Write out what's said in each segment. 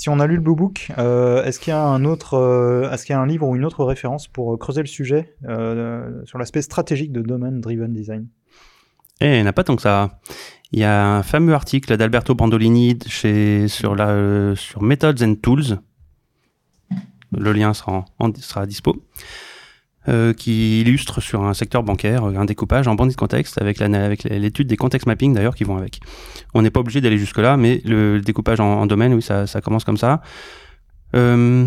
Si on a lu le Blue Book, euh, est-ce qu'il y a un autre, euh, est-ce qu'il y a un livre ou une autre référence pour creuser le sujet euh, sur l'aspect stratégique de Domain Driven Design? Eh, il n'y en a pas tant que ça. Il y a un fameux article d'Alberto Brandolini chez, sur, la, sur Methods and Tools. Le lien sera, sera à dispo. Euh, qui illustre sur un secteur bancaire un découpage en bandit de contexte avec l'étude des context mapping d'ailleurs qui vont avec. On n'est pas obligé d'aller jusque là, mais le découpage en, domaine, oui, ça, ça, commence comme ça. Euh,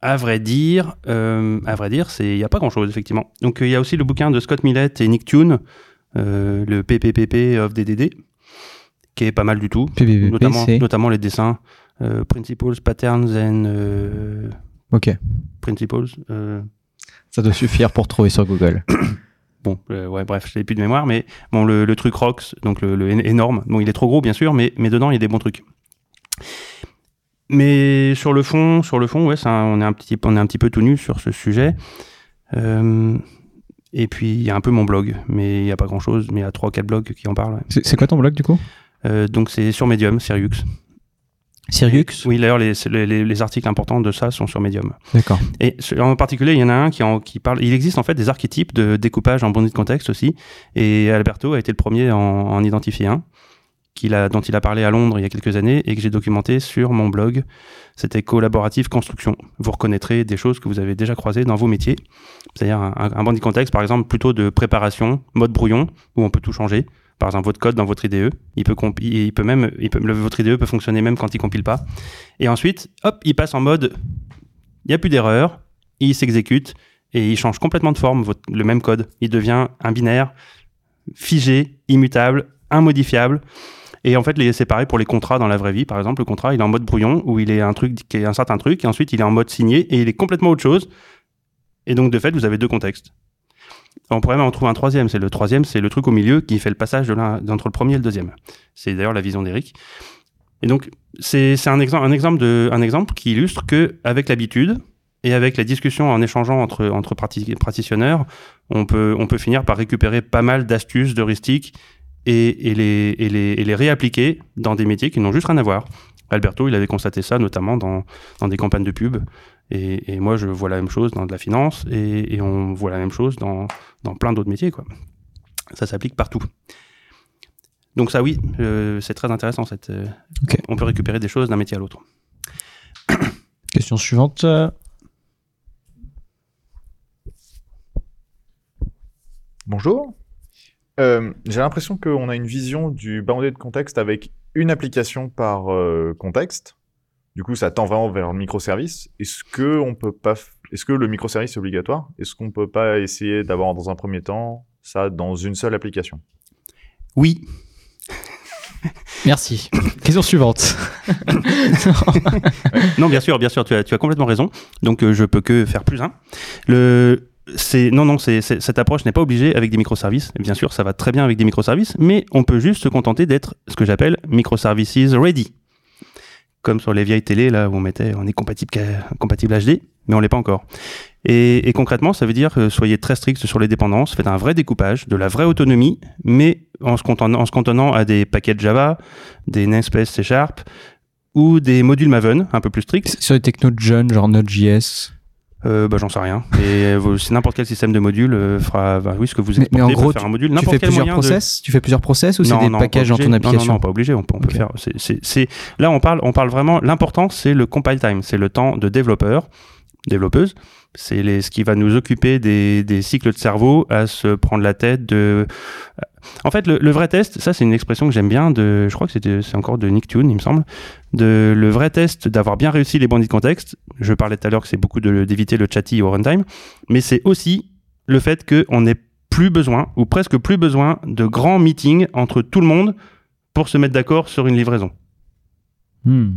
à vrai dire, euh, à vrai dire, c'est il n'y a pas grand chose effectivement. Donc il y a aussi le bouquin de Scott Millett et Nick Tune, le PPPP of DDD, qui est pas mal du tout, notamment, notamment les dessins, principles, patterns and ok principles. Ça doit suffire pour trouver sur Google. bon, euh, ouais, bref, je n'ai plus de mémoire, mais bon, le, truc Rox, donc le, énorme, bon, il est trop gros, bien sûr, mais, mais dedans, il y a des bons trucs. Mais sur le fond, sur le fond, ouais, on, est un petit, on est un petit peu tout nu sur ce sujet. Euh, et puis, il y a un peu mon blog, mais il n'y a pas grand-chose, mais il y a 3-4 blogs qui en parlent. C'est quoi ton blog, du coup? Euh, Donc, c'est sur Medium, Sirius. Sirius Oui, d'ailleurs, les, les, articles importants de ça sont sur Medium. D'accord. Et en particulier, il y en a un qui, en, qui parle. Il existe en fait des archétypes de découpage en bondé de contexte aussi. Et Alberto a été le premier en, en identifier un, a, dont il a parlé à Londres il y a quelques années et que j'ai documenté sur mon blog. C'était collaborative construction. Vous reconnaîtrez des choses que vous avez déjà croisées dans vos métiers. C'est-à-dire un, un bandit de contexte, par exemple, plutôt de préparation, mode brouillon, où on peut tout changer par exemple votre code dans votre IDE. Il peut, il peut même, votre IDE peut fonctionner même quand il compile pas. Et ensuite, hop, il passe en mode, il n'y a plus d'erreur, il s'exécute et il change complètement de forme, le même code. Il devient un binaire, figé, immutable, immodifiable. Et en fait, c'est pareil pour les contrats dans la vraie vie. Par exemple, le contrat, il est en mode brouillon, où il est un truc, qui est un certain truc, et ensuite il est en mode signé, et il est complètement autre chose. Et donc, de fait, vous avez deux contextes. On pourrait même en trouver un troisième. C'est le troisième, c'est le truc au milieu qui fait le passage de entre le premier et le deuxième. C'est d'ailleurs la vision d'Eric. Et donc, c'est un, exemple, un, exemple qui illustre que avec l'habitude et avec la discussion en échangeant entre, entre on peut, finir par récupérer pas mal d'astuces, d'heuristiques et, et les réappliquer dans des métiers qui n'ont juste rien à voir. Alberto, il avait constaté ça notamment dans, dans des campagnes de pub. Et, moi, je vois la même chose dans de la finance et, on voit la même chose dans, dans plein d'autres métiers. Quoi. Ça s'applique partout. Donc ça, oui, euh, c'est très intéressant. Cette, euh, On peut récupérer des choses d'un métier à l'autre. Question suivante. Bonjour. Euh, j'ai l'impression qu'on a une vision du bounded de contexte avec une application par contexte. Du coup, ça tend vraiment vers le microservice. Est-ce que on peut pas, est-ce que le microservice est obligatoire? Est-ce qu'on peut pas essayer d'avoir dans un premier temps ça dans une seule application? Oui. Merci. Question suivante. non, bien sûr, bien sûr, tu as, tu as complètement raison. Donc, euh, je peux que faire plus un. Le, c'est non non c'est cette approche n'est pas obligée avec des microservices bien sûr ça va très bien avec des microservices mais on peut juste se contenter d'être ce que j'appelle microservices ready comme sur les vieilles télé là où on mettait on est compatible compatible HD, mais on l'est pas encore. Et, concrètement, ça veut dire que soyez très strict sur les dépendances, faites un vrai découpage, de la vraie autonomie, mais en se contenant, en se à des paquets Java, des namespace C Sharp ou des modules Maven un peu plus stricts. Sur les technos de jeunes, genre Node.js euh, bah, j'en sais rien. Et euh, n'importe quel système de module euh, fera, bah, oui, ce que vous exportez mais, en gros, faire un module. Tu fais plusieurs process? Tu fais plusieurs process ou c'est des packages dans ton application Non, non, pas obligé. On peut, on peut faire. C'est là, on parle, on parle vraiment. L'important, c'est le compile time, c'est le temps de développeur, développeuse. C'est ce qui va nous occuper des, cycles de cerveau à se prendre la tête de en fait, le, vrai test, ça c'est une expression que j'aime bien, je crois que c'est encore de Nick Tune, il me semble, de le vrai test d'avoir bien réussi les bandits de contexte. Je parlais tout à l'heure que c'est beaucoup d'éviter le chatty au runtime, mais c'est aussi le fait qu'on n'ait plus besoin, ou presque plus besoin, de grands meetings entre tout le monde pour se mettre d'accord sur une livraison. Hmm.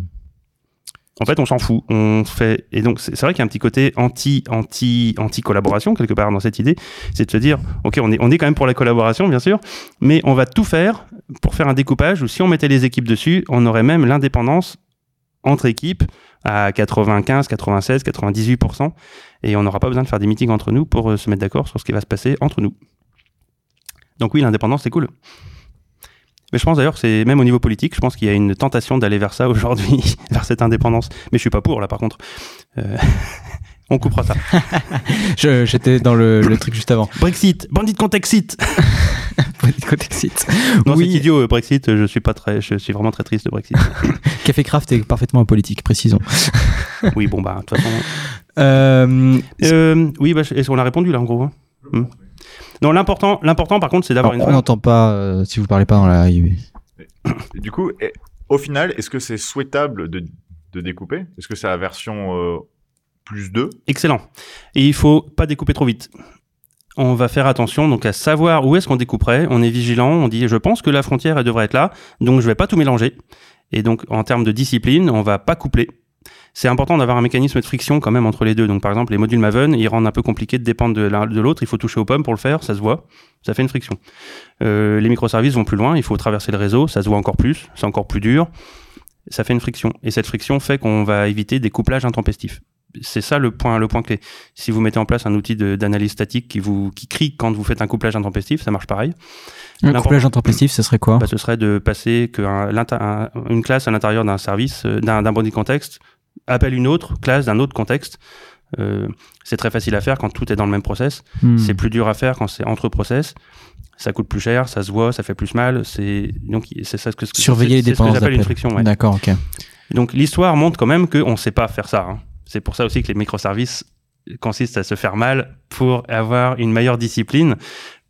En fait, on s'en fout. On fait et donc c'est vrai qu'il y a un petit côté anti anti anti collaboration quelque part dans cette idée, c'est de se dire ok on est on est quand même pour la collaboration bien sûr, mais on va tout faire pour faire un découpage où si on mettait les équipes dessus, on aurait même l'indépendance entre équipes à 95, 96, 98 et on n'aura pas besoin de faire des meetings entre nous pour euh, se mettre d'accord sur ce qui va se passer entre nous. Donc oui, l'indépendance c'est cool. Mais je pense d'ailleurs que c'est même au niveau politique, je pense qu'il y a une tentation d'aller vers ça aujourd'hui, vers cette indépendance. Mais je suis pas pour là par contre. Euh, on coupera ça. J'étais dans le, le truc juste avant. Brexit, bandit de contexte. Contexite. Non, c'est Oui, idiot euh, Brexit. Je suis pas très, je suis vraiment très triste de Brexit. Café Craft est parfaitement apolitique, précisons. oui, bon bah de toute façon. Euh, Euh, oui, bah, qu'on a répondu là en gros hein Hmm. Non, l'important, l'important par contre, c'est d'avoir une. on n'entend pas euh, si vous parlez pas dans la. Du coup, au final, est-ce que c'est souhaitable de, de découper? Est-ce que c'est la version euh, plus 2 Excellent. Et il faut pas découper trop vite. On va faire attention donc à savoir où est-ce qu'on découperait. On est vigilant. On dit, je pense que la frontière elle devrait être là, donc je vais pas tout mélanger. Et donc en termes de discipline, on va pas coupler. C'est important d'avoir un mécanisme de friction quand même entre les deux. Donc par exemple, les modules Maven, ils rendent un peu compliqué de dépendre de l'un de l'autre. Il faut toucher aux pommes pour le faire, ça se voit, ça fait une friction. Euh, les microservices vont plus loin. Il faut traverser le réseau, ça se voit encore plus, c'est encore plus dur. Ça fait une friction. Et cette friction fait qu'on va éviter des couplages intempestifs c'est ça le point, le point clé. Si vous mettez en place un outil d'analyse statique qui vous qui crie quand vous faites un couplage intempestif, ça marche pareil. Un couplage intempestif, ce serait quoi? Bah, ce serait de passer que un- l'inter- un- une classe à l'intérieur d'un service, euh, d'un d'un body contexte, appelle une autre classe d'un autre contexte. Euh, c'est très facile à faire quand tout est dans le même process. Hmm. C'est plus dur à faire quand c'est entre process. Ça coûte plus cher, ça se voit, ça fait plus mal. C'est donc c'est ça ce que Surveiller les c'est- c'est ce que une friction. ouais. D'accord, ok. Donc l'histoire montre quand même qu'on ne sait pas faire ça. hein. C'est pour ça aussi que les microservices consistent à se faire mal pour avoir une meilleure discipline.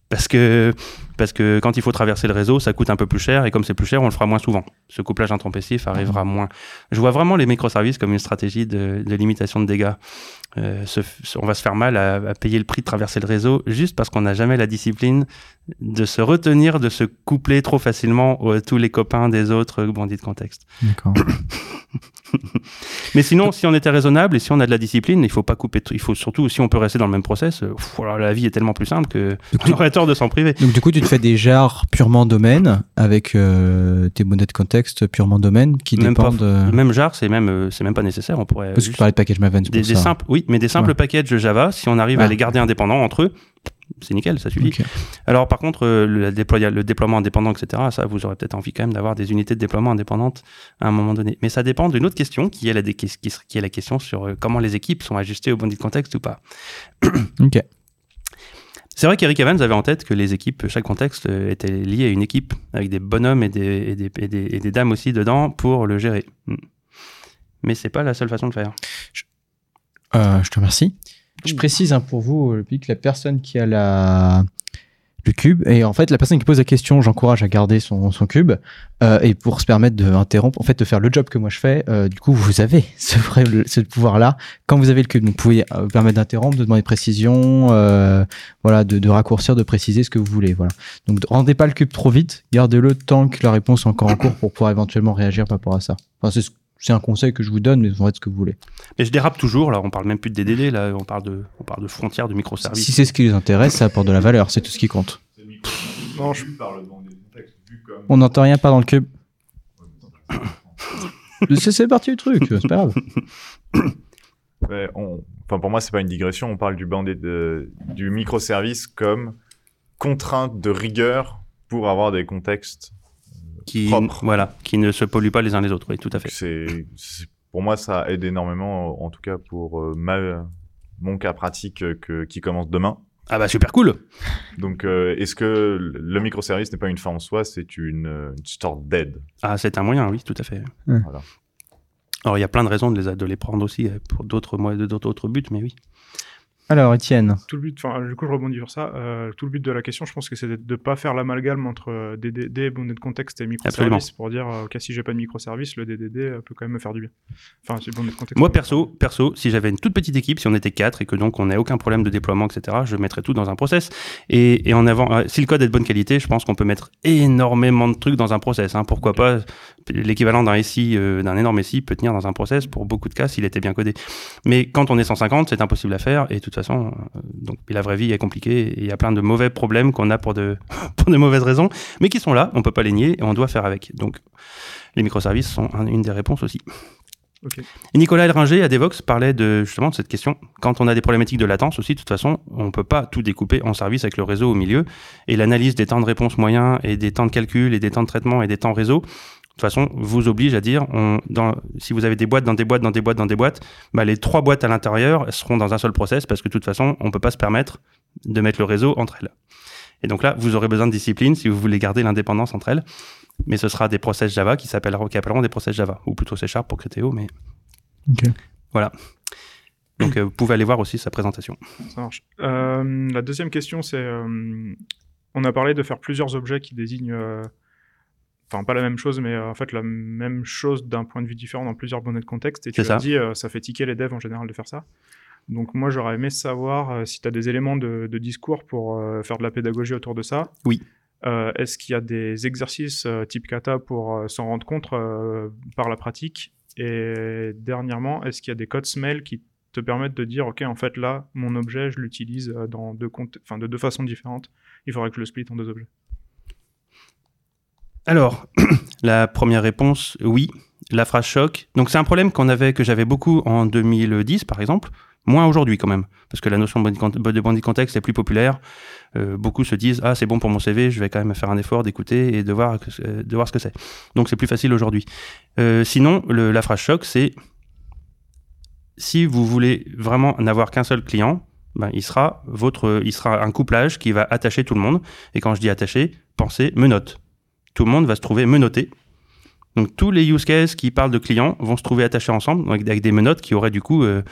Parce que, parce que quand il faut traverser le réseau, ça coûte un peu plus cher, et comme c'est plus cher, on le fera moins souvent. Ce couplage intempestif arrivera moins. Je vois vraiment les microservices comme une stratégie de, de limitation de dégâts. Euh, se on va se faire mal à, à payer le prix de traverser le réseau juste parce qu'on n'a jamais la discipline de se retenir, de se coupler trop facilement à tous les copains des autres bandits de contexte. D'accord. Mais sinon, si on était raisonnable et si on a de la discipline, il faut pas couper. Il faut surtout, si on peut rester dans le même process, euh, pff, alors la vie est tellement plus simple que on aurait tort de s'en priver. Donc du coup, tu te fais des jars purement domaine avec euh, tes monnaies de contexte purement domaine qui Même pas- dépendent. de- Même jar, c'est même, euh, c'est même pas nécessaire. On pourrait Parce que tu parlais de package Maven, des, des simples, oui, mais des simples Ouais. packages Java, si on arrive Ah. à les garder indépendants entre eux, c'est nickel, ça suffit. Alors par contre, euh, le, déploya- le déploiement indépendant, etc., ça, vous aurez peut-être envie quand même d'avoir des unités de déploiement indépendantes à un moment donné. Mais ça dépend d'une autre question, qui est la, dé- qui, qui- qui est la question sur euh, comment les équipes sont ajustées au bandit de contexte ou pas. Ok. C'est vrai qu'Eric Evans avait en tête que les équipes, chaque contexte euh, était lié à une équipe, avec des bonhommes et des, et des, et des- et des dames aussi dedans pour le gérer. Mm. Mais c'est pas la seule façon de faire. Euh, je te remercie. Je précise hein, pour vous, le public, la personne qui a la le cube et en fait la personne qui pose la question, j'encourage à garder son, son cube euh, et pour se permettre d'interrompre, en fait de faire le job que moi je fais. euh, du coup, vous avez ce ce pouvoir là quand vous avez le cube. Vous pouvez euh, vous permettre d'interrompre, de demander précision, euh, voilà, de, de raccourcir, de préciser ce que vous voulez. Voilà. Donc rendez pas le cube trop vite, gardez-le tant que la réponse est encore en cours pour pouvoir éventuellement réagir par rapport à ça. Enfin, c'est ce- c'est un conseil que je vous donne, mais vous faites ce que vous voulez. Mais je dérape toujours, là, on parle même plus de DDD, là, on parle de, on parle de frontières, de microservices. Si c'est ce qui les intéresse, ça apporte de la valeur, c'est tout ce qui compte. Non, je. On n'entend rien pas dans le cube. c'est parti du truc, c'est pas grave. Ouais, on- Enfin, pour moi, c'est pas une digression. On parle du bandit de... du microservice comme contrainte de rigueur pour avoir des contextes. Qui, voilà, qui ne se polluent pas les uns les autres, oui, tout à fait. C'est, pour moi, ça aide énormément, en tout cas pour euh, ma, mon cas pratique euh, que, qui commence demain. Ah bah super cool Donc, euh, est-ce que le microservice n'est pas une fin en soi, c'est une, une sorte d'aide? Ah, c'est un moyen, oui, tout à fait. Voilà. Alors, il y a plein de raisons de les, de les prendre aussi pour d'autres moyens, d'autres autres buts, mais oui. Alors, Étienne. tout le but, enfin, du coup, je rebondis sur ça. euh, tout le but de la question, je pense que c'est de ne pas faire l'amalgame entre euh, DDD, bonnet de contexte et microservice pour dire, euh, ok, si j'ai pas de microservice, le DDD euh, peut quand même me faire du bien. Enfin, c'est bonnet de contexte. Moi, perso, perso, si j'avais une toute petite équipe, si on était quatre et que donc on n'a aucun problème de déploiement, etc., je mettrais tout dans un process. Et, et en avant, euh, si le code est de bonne qualité, je pense qu'on peut mettre énormément de trucs dans un process. hein. Pourquoi pas l'équivalent d'un SI, euh, d'un énorme SI peut tenir dans un process pour beaucoup de cas s'il était bien codé. Mais quand on est 150, c'est impossible à faire. Et de toute façon, euh, donc la vraie vie est compliquée. Et il y a plein de mauvais problèmes qu'on a pour de, pour de mauvaises raisons, mais qui sont là. On peut pas les nier et on doit faire avec. Donc, les microservices sont un- une des réponses aussi. Nicolas Elringer à Devox parlait de, justement de cette question. Quand on a des problématiques de latence aussi, de toute façon, on ne peut pas tout découper en service avec le réseau au milieu. Et l'analyse des temps de réponse moyens et des temps de calcul et des temps de traitement et des temps réseau, toute façon, vous oblige à dire, on, dans, si vous avez des boîtes dans des boîtes dans des boîtes dans des boîtes, bah les trois boîtes à l'intérieur seront dans un seul process parce que de toute façon, on ne peut pas se permettre de mettre le réseau entre elles. Et donc là, vous aurez besoin de discipline si vous voulez garder l'indépendance entre elles mais ce sera des process Java qui s'appelleront, qui appelleront des process Java, ou plutôt C Sharp pour Criteo, mais voilà. Donc euh, vous pouvez aller voir aussi sa présentation. Ça marche. Euh, la deuxième question, c'est, euh, on a parlé de faire plusieurs objets qui désignent, enfin pas la même chose, mais en fait la même chose d'un point de vue différent dans plusieurs bonnets de contexte. Et tu as dit, ça fait ticker les devs en général de faire ça. Donc moi j'aurais aimé savoir si tu as des éléments de, de discours pour faire de la pédagogie autour de ça. Oui. Euh, est-ce qu'il y a des exercices euh, type kata pour euh, s'en rendre compte par la pratique? Et dernièrement, est-ce qu'il y a des codes smell qui te permettent de dire, OK, en fait, là, mon objet, je l'utilise dans deux enfin, de deux façons différentes. Il faudrait que je le split en deux objets. Alors, la première réponse, oui. La phrase choc. Donc, c'est un problème qu'on avait, que j'avais beaucoup en 2010, par exemple. Moins aujourd'hui quand même, parce que la notion de bandit contexte est plus populaire. Euh, beaucoup se disent ah c'est bon pour mon CV, je vais quand même faire un effort d'écouter et de voir ce que c'est. Donc c'est plus facile aujourd'hui. Euh, sinon la phrase choc c'est si vous voulez vraiment n'avoir qu'un seul client, ben, il sera votre il sera un couplage qui va attacher tout le monde. Et quand je dis attacher, pensez menotte. Tout le monde va se trouver menotté donc tous les use cases qui parlent de clients vont se trouver attachés ensemble avec, des menottes qui auraient du coup, euh,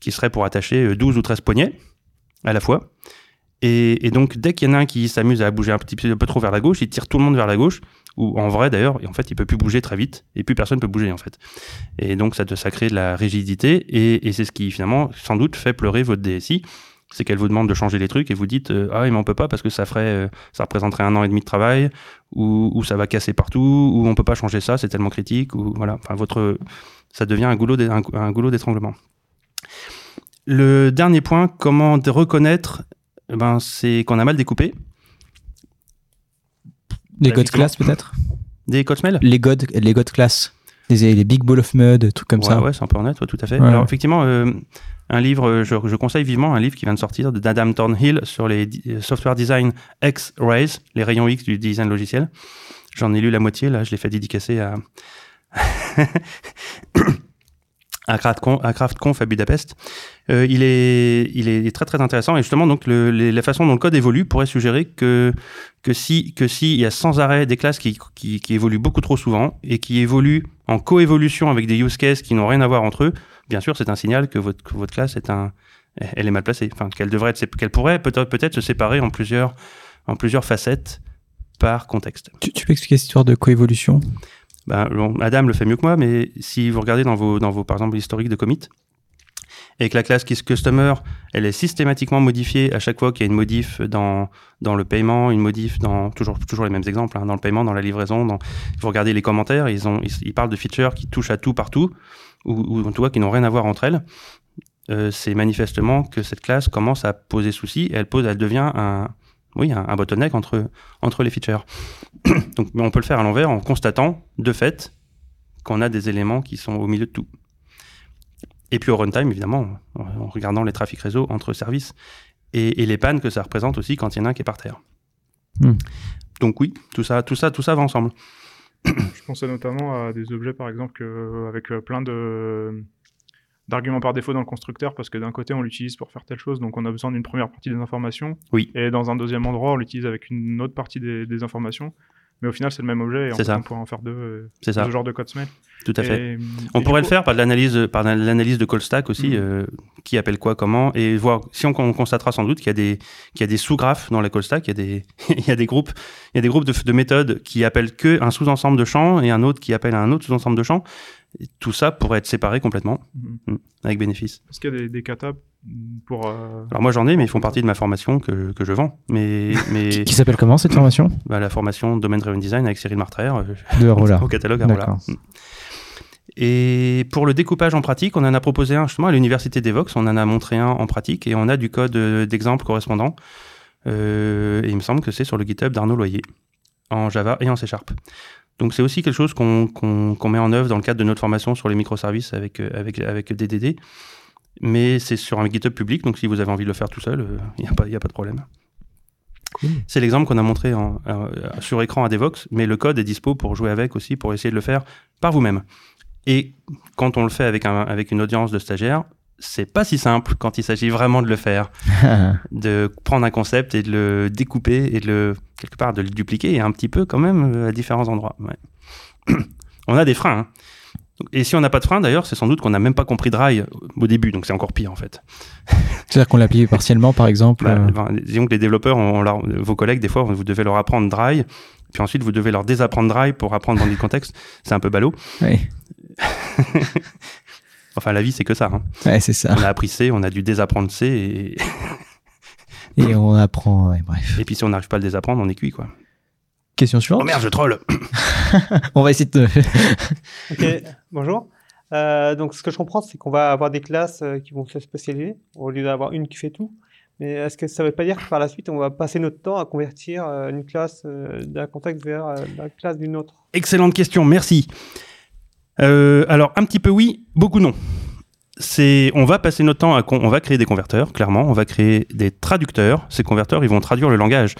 qui seraient pour attacher 12 euh, ou 13 poignets à la fois. Et, donc dès qu'il y en a un qui s'amuse à bouger un petit peu, trop vers la gauche, il tire tout le monde vers la gauche. Ou en vrai d'ailleurs, en fait il peut plus bouger très vite et plus personne peut bouger en fait. Et donc ça, ça crée de la rigidité et, et c'est ce qui finalement sans doute fait pleurer votre DSI c'est qu'elle vous demande de changer les trucs et vous dites euh, ah mais on peut pas parce que ça ferait euh, ça représenterait un an et demi de travail ou, ça va casser partout ou on peut pas changer ça c'est tellement critique ou voilà. Enfin votre ça devient un goulot un, goulot d'étranglement. Le dernier point comment reconnaître eh ben c'est qu'on a mal découpé. Les God class peut-être? Des code smell? Les God les God class les, big ball of mud trucs comme ça ouais c'est un peu honnête tout à fait alors effectivement euh, un livre, je, je, conseille vivement un livre qui vient de sortir d'Adam Thornhill sur les software design X-Rays, les rayons X du design logiciel. J'en ai lu la moitié, là, je l'ai fait dédicacer à, à CraftConf à Budapest. Euh, il, est, très intéressant et justement donc la façon dont le code évolue pourrait suggérer que que y a sans arrêt des classes qui, évoluent beaucoup trop souvent et qui évoluent en coévolution avec des use cases qui n'ont rien à voir entre eux, bien sûr, c'est un signal que votre, classe est mal placée. Qu'elle devrait pourrait peut-être se séparer en plusieurs facettes par contexte. Tu, peux expliquer cette histoire de coévolution? Ben, Adam le fait mieux que moi, mais si vous regardez dans vos, dans vos, par exemple, historiques de commit, et que la classe Customer, elle est systématiquement modifiée à chaque fois qu'il y a une modif dans, dans le paiement, une modif dans toujours, toujours les mêmes exemples, hein, dans le paiement, dans la livraison. Vous regardez les commentaires, ils, ont, ils, parlent de features qui touchent à tout partout, ou, ou en tout cas qui n'ont rien à voir entre elles. Euh, c'est manifestement que cette classe commence à poser souci et elle, pose, elle devient un, oui, un, un bottleneck entre, entre les features. Donc on peut le faire à l'envers en constatant de fait qu'on a des éléments qui sont au milieu de tout. Et puis au runtime, évidemment, en regardant les trafics réseau entre services et, les pannes que ça représente aussi quand il y en a un qui est par terre. Hmm. Donc oui, tout ça, tout ça, tout ça va ensemble. Je pensais notamment à des objets, par exemple, avec euh, plein de d'arguments par défaut dans le constructeur parce que d'un côté on l'utilise pour faire telle chose donc on a besoin d'une première partie des informations oui et dans un deuxième endroit on l'utilise avec une autre partie des informations mais au final, c'est le même objet et on, pourrait en faire deux. Euh, c'est ça. Ce genre de code smell. Tout à fait. on pourrait le faire par l'analyse, par l'analyse de call stack aussi, mhm. euh, qui appelle quoi, comment, et voir si on, constatera sans doute qu'il y a des, qu'il y a des sous-graphes dans la call stack, il y a des, il y a des groupes, il y a des groupes de, de méthodes qui appellent que un sous-ensemble de champs et un autre qui appelle un autre sous-ensemble de champs tout ça pourrait être séparé complètement, mhm. mm, avec bénéfice. Est-ce qu'il y a des, des katas pour. Euh, Alors moi j'en ai, mais ils font partie de ma formation que, que je vends. Mais, mais... qui s'appelle comment cette formation? Bah, La formation Domain Driven Design avec Cyril Martraire. Euh, de Au catalogue Arola. Mm. Et pour le découpage en pratique, on en a proposé un justement à l'université d'Evox, on en a montré un en pratique et on a du code euh, d'exemple correspondant. et il me semble que c'est sur le GitHub d'Arnaud Loyer, en Java et en C Sharp. Donc c'est aussi quelque chose qu'on met en œuvre dans le cadre de notre formation sur les microservices avec, euh, avec, avec DDD. Mais c'est sur un GitHub public, donc si vous avez envie de le faire tout seul, il n'y a, pas, a pas de problème. C'est l'exemple qu'on a montré en, sur écran à Devox, mais le code est dispo pour jouer avec aussi, pour essayer de le faire par vous-même. Et quand on le fait avec, un, avec une audience de stagiaires, c'est pas si simple quand il s'agit vraiment de le faire, de prendre un concept et de le découper et de le quelque part de le dupliquer un petit peu quand même euh, à différents endroits. on a des freins. Hein. Et si on n'a pas de frein, d'ailleurs, c'est sans doute qu'on n'a même pas compris Dry au début, donc c'est encore pire en fait. C'est-à-dire qu'on l'applique partiellement, par exemple. Bah, euh disons que les développeurs, vos collègues, des fois, vous devez leur apprendre Dry, puis ensuite vous devez leur désapprendre Dry pour apprendre dans le contexte. C'est un peu ballot. Oui. Enfin, la vie, c'est que ça. Hein. Ouais, c'est ça. On a appris C, on a dû désapprendre C et. et on apprend, bref. Et puis si on n'arrive pas à le désapprendre, on est cuit, quoi. Question suivante. Oh merde, je troll On va essayer de. ok, bonjour. Euh, donc, ce que je comprends, c'est qu'on va avoir des classes euh, qui vont se spécialiser au lieu d'avoir une qui fait tout. Mais est-ce que ça ne veut pas dire que par la suite, on va passer notre temps à convertir euh, une classe d'un contexte vers la classe d'une autre? Excellente question, merci. Euh, alors, un petit peu oui, beaucoup non. C'est, on va passer notre temps à, on va créer des converteurs, clairement, on va créer des traducteurs. Ces converteurs, ils vont traduire le langage.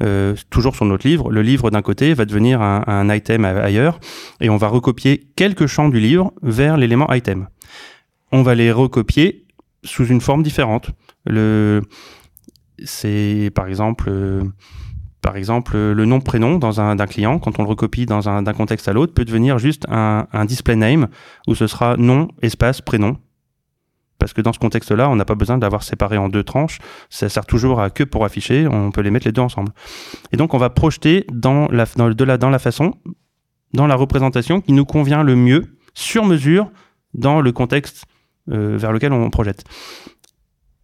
Euh, toujours sur notre livre, le livre d'un côté va devenir un, item ailleurs, et on va recopier quelques champs du livre vers l'élément item. On va les recopier sous une forme différente. Le, c'est par exemple euh, par exemple, le nom prénom d'un client, quand on le recopie dans un d'un contexte à l'autre, peut devenir juste un, display name où ce sera nom espace prénom. Parce que dans ce contexte-là, on n'a pas besoin d'avoir séparé en deux tranches. Ça sert toujours à que pour afficher. On peut les mettre les deux ensemble. Et donc, on va projeter dans la, de la, dans la façon, dans la représentation qui nous convient le mieux, sur mesure, dans le contexte euh, vers lequel on projette.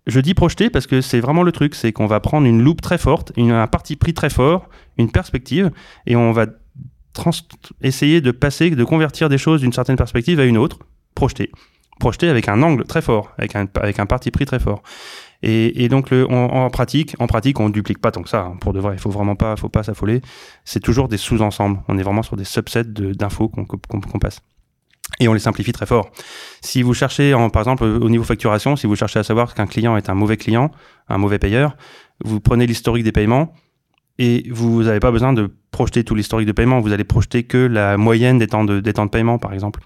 Je dis projeter parce que c'est vraiment le truc, c'est qu'on va prendre une loupe très forte, un parti pris très fort, une perspective, et on va essayer de passer, de convertir des choses d'une certaine perspective à une autre, projeter. Projeter avec un angle très fort, avec un, avec un parti pris très fort. Et, donc en pratique, en pratique, on duplique pas tant que ça. Hein, pour de vrai, il faut vraiment pas, faut pas s'affoler. C'est toujours des sous-ensembles. On est vraiment sur des subsets d'infos qu'on qu'on passe et on les simplifie très fort. Si vous cherchez, par exemple, au niveau facturation, si vous cherchez à savoir qu'un client est un mauvais client, un mauvais payeur, vous prenez l'historique des paiements et vous n'avez pas besoin de projeter tout l'historique de paiement. Vous allez projeter que la moyenne des temps de, paiement, par exemple,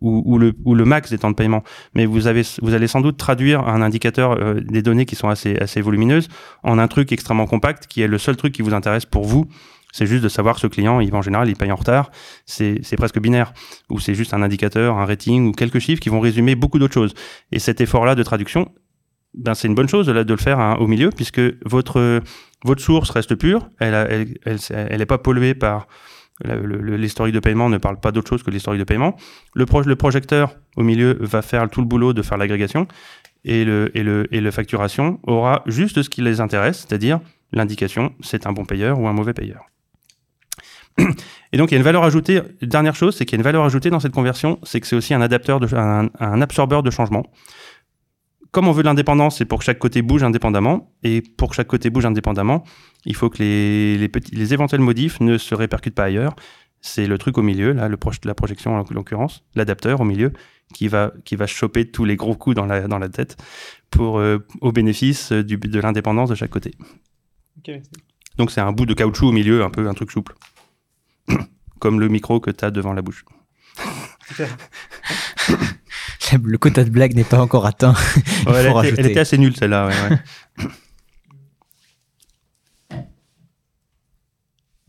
ou, ou, le, ou le max des temps de paiement. Mais vous, avez, vous allez sans doute traduire un indicateur euh, des données qui sont assez, assez volumineuses en un truc extrêmement compact qui est le seul truc qui vous intéresse pour vous c'est juste de savoir ce client, il, en général, il paye en retard. C'est presque binaire. Ou c'est juste un indicateur, un rating ou quelques chiffres qui vont résumer beaucoup d'autres choses. Et cet effort-là de traduction, ben, c'est une bonne chose de, le faire hein, au milieu puisque votre, source reste pure. Elle, elle, elle, elle est pas polluée par l'historique de paiement ne parle pas d'autre chose que l'historique de paiement. Le, pro, le projecteur au milieu va faire tout le boulot de faire l'agrégation et, le, et le facturation aura juste ce qui les intéresse, c'est-à-dire l'indication c'est un bon payeur ou un mauvais payeur. Et donc, il y a une valeur ajoutée. Dernière chose, c'est qu'il y a une valeur ajoutée dans cette conversion, c'est que c'est aussi un adapteur, de, un, absorbeur de changement. Comme on veut de l'indépendance, c'est pour que chaque côté bouge indépendamment. Et pour que chaque côté bouge indépendamment, il faut que les, les, petits, les éventuels modifs ne se répercutent pas ailleurs. C'est le truc au milieu, là, le la projection en l'occurrence, l'adapteur au milieu, qui va, qui va choper tous les gros coups dans la, dans la tête pour, euh, au bénéfice du, de l'indépendance de chaque côté. Donc c'est un bout de caoutchouc au milieu, un peu un truc souple. Comme le micro que tu as devant la bouche. le quota de blague n'est pas encore atteint. elle, était, assez nulle celle-là.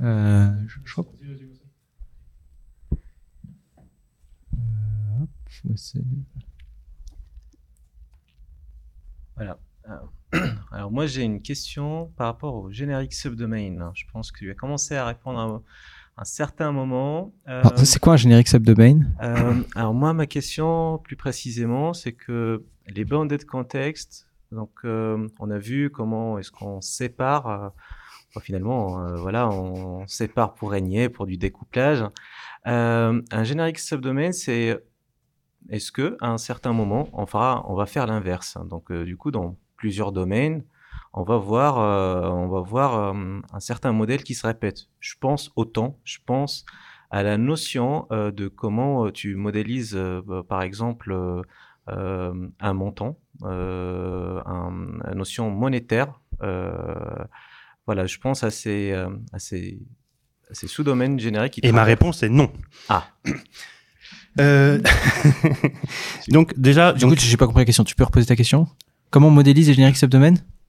euh, je, crois... euh, voilà. Alors moi j'ai une question par rapport au générique subdomain. Je pense que tu as commencé à répondre à un certain moment. Euh, c'est quoi un générique subdomain euh, Alors moi ma question plus précisément c'est que les bounded context, donc euh, on a vu comment est-ce qu'on sépare, finalement voilà on sépare pour régner, pour du découplage. un générique subdomain c'est est-ce que à un certain moment on fera, on va faire l'inverse? Donc du coup dans plusieurs domaines, on va voir, euh, on va voir euh, un certain modèle qui se répète. Je pense au temps, je pense à la notion de comment tu modélises, bah, par exemple, un montant, un, une notion monétaire. voilà, je pense à ces, à ces, ces sous-domaines génériques. Et ma réponse est non. Ah. Euh, donc déjà, du coup, j'ai pas compris la question. Tu peux reposer ta question? Comment on modélise les génériques subdomaines? oh,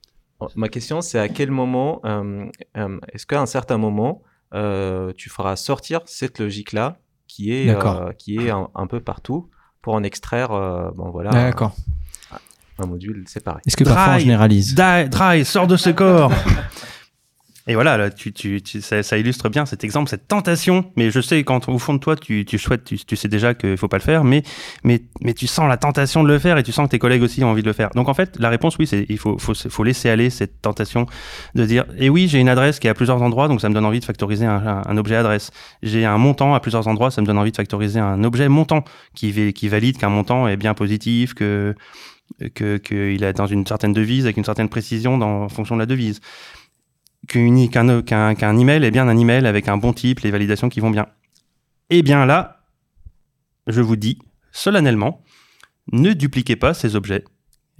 Ma question, c'est à quel moment, euh, euh, est-ce qu'à un certain moment, tu feras sortir cette logique-là qui est, qui est un, peu partout pour en extraire, bon voilà. D'accord. Un module séparé? Est-ce que parfois on généralise? Dry, sors de ce corps Et voilà, là, tu, tu, ça, ça, illustre bien cet exemple, cette tentation. Mais je sais, quand au fond de toi, tu, tu souhaites, tu, tu, sais déjà qu'il faut pas le faire, mais, mais, mais tu sens la tentation de le faire et tu sens que tes collègues aussi ont envie de le faire. Donc en fait, la réponse, oui, c'est il faut, faut, faut laisser aller cette tentation de dire, et eh oui, j'ai une adresse qui est à plusieurs endroits, donc ça me donne envie de factoriser un, un, objet adresse. J'ai un montant à plusieurs endroits, ça me donne envie de factoriser un objet montant qui, qui valide qu'un montant est bien positif, que qu'il est dans une certaine devise avec une certaine précision dans, en fonction de la devise qu'un qu'un qu'un email est bien un email avec un bon type, les validations qui vont bien. Eh bien là, je vous dis solennellement, ne dupliquez pas ces objets,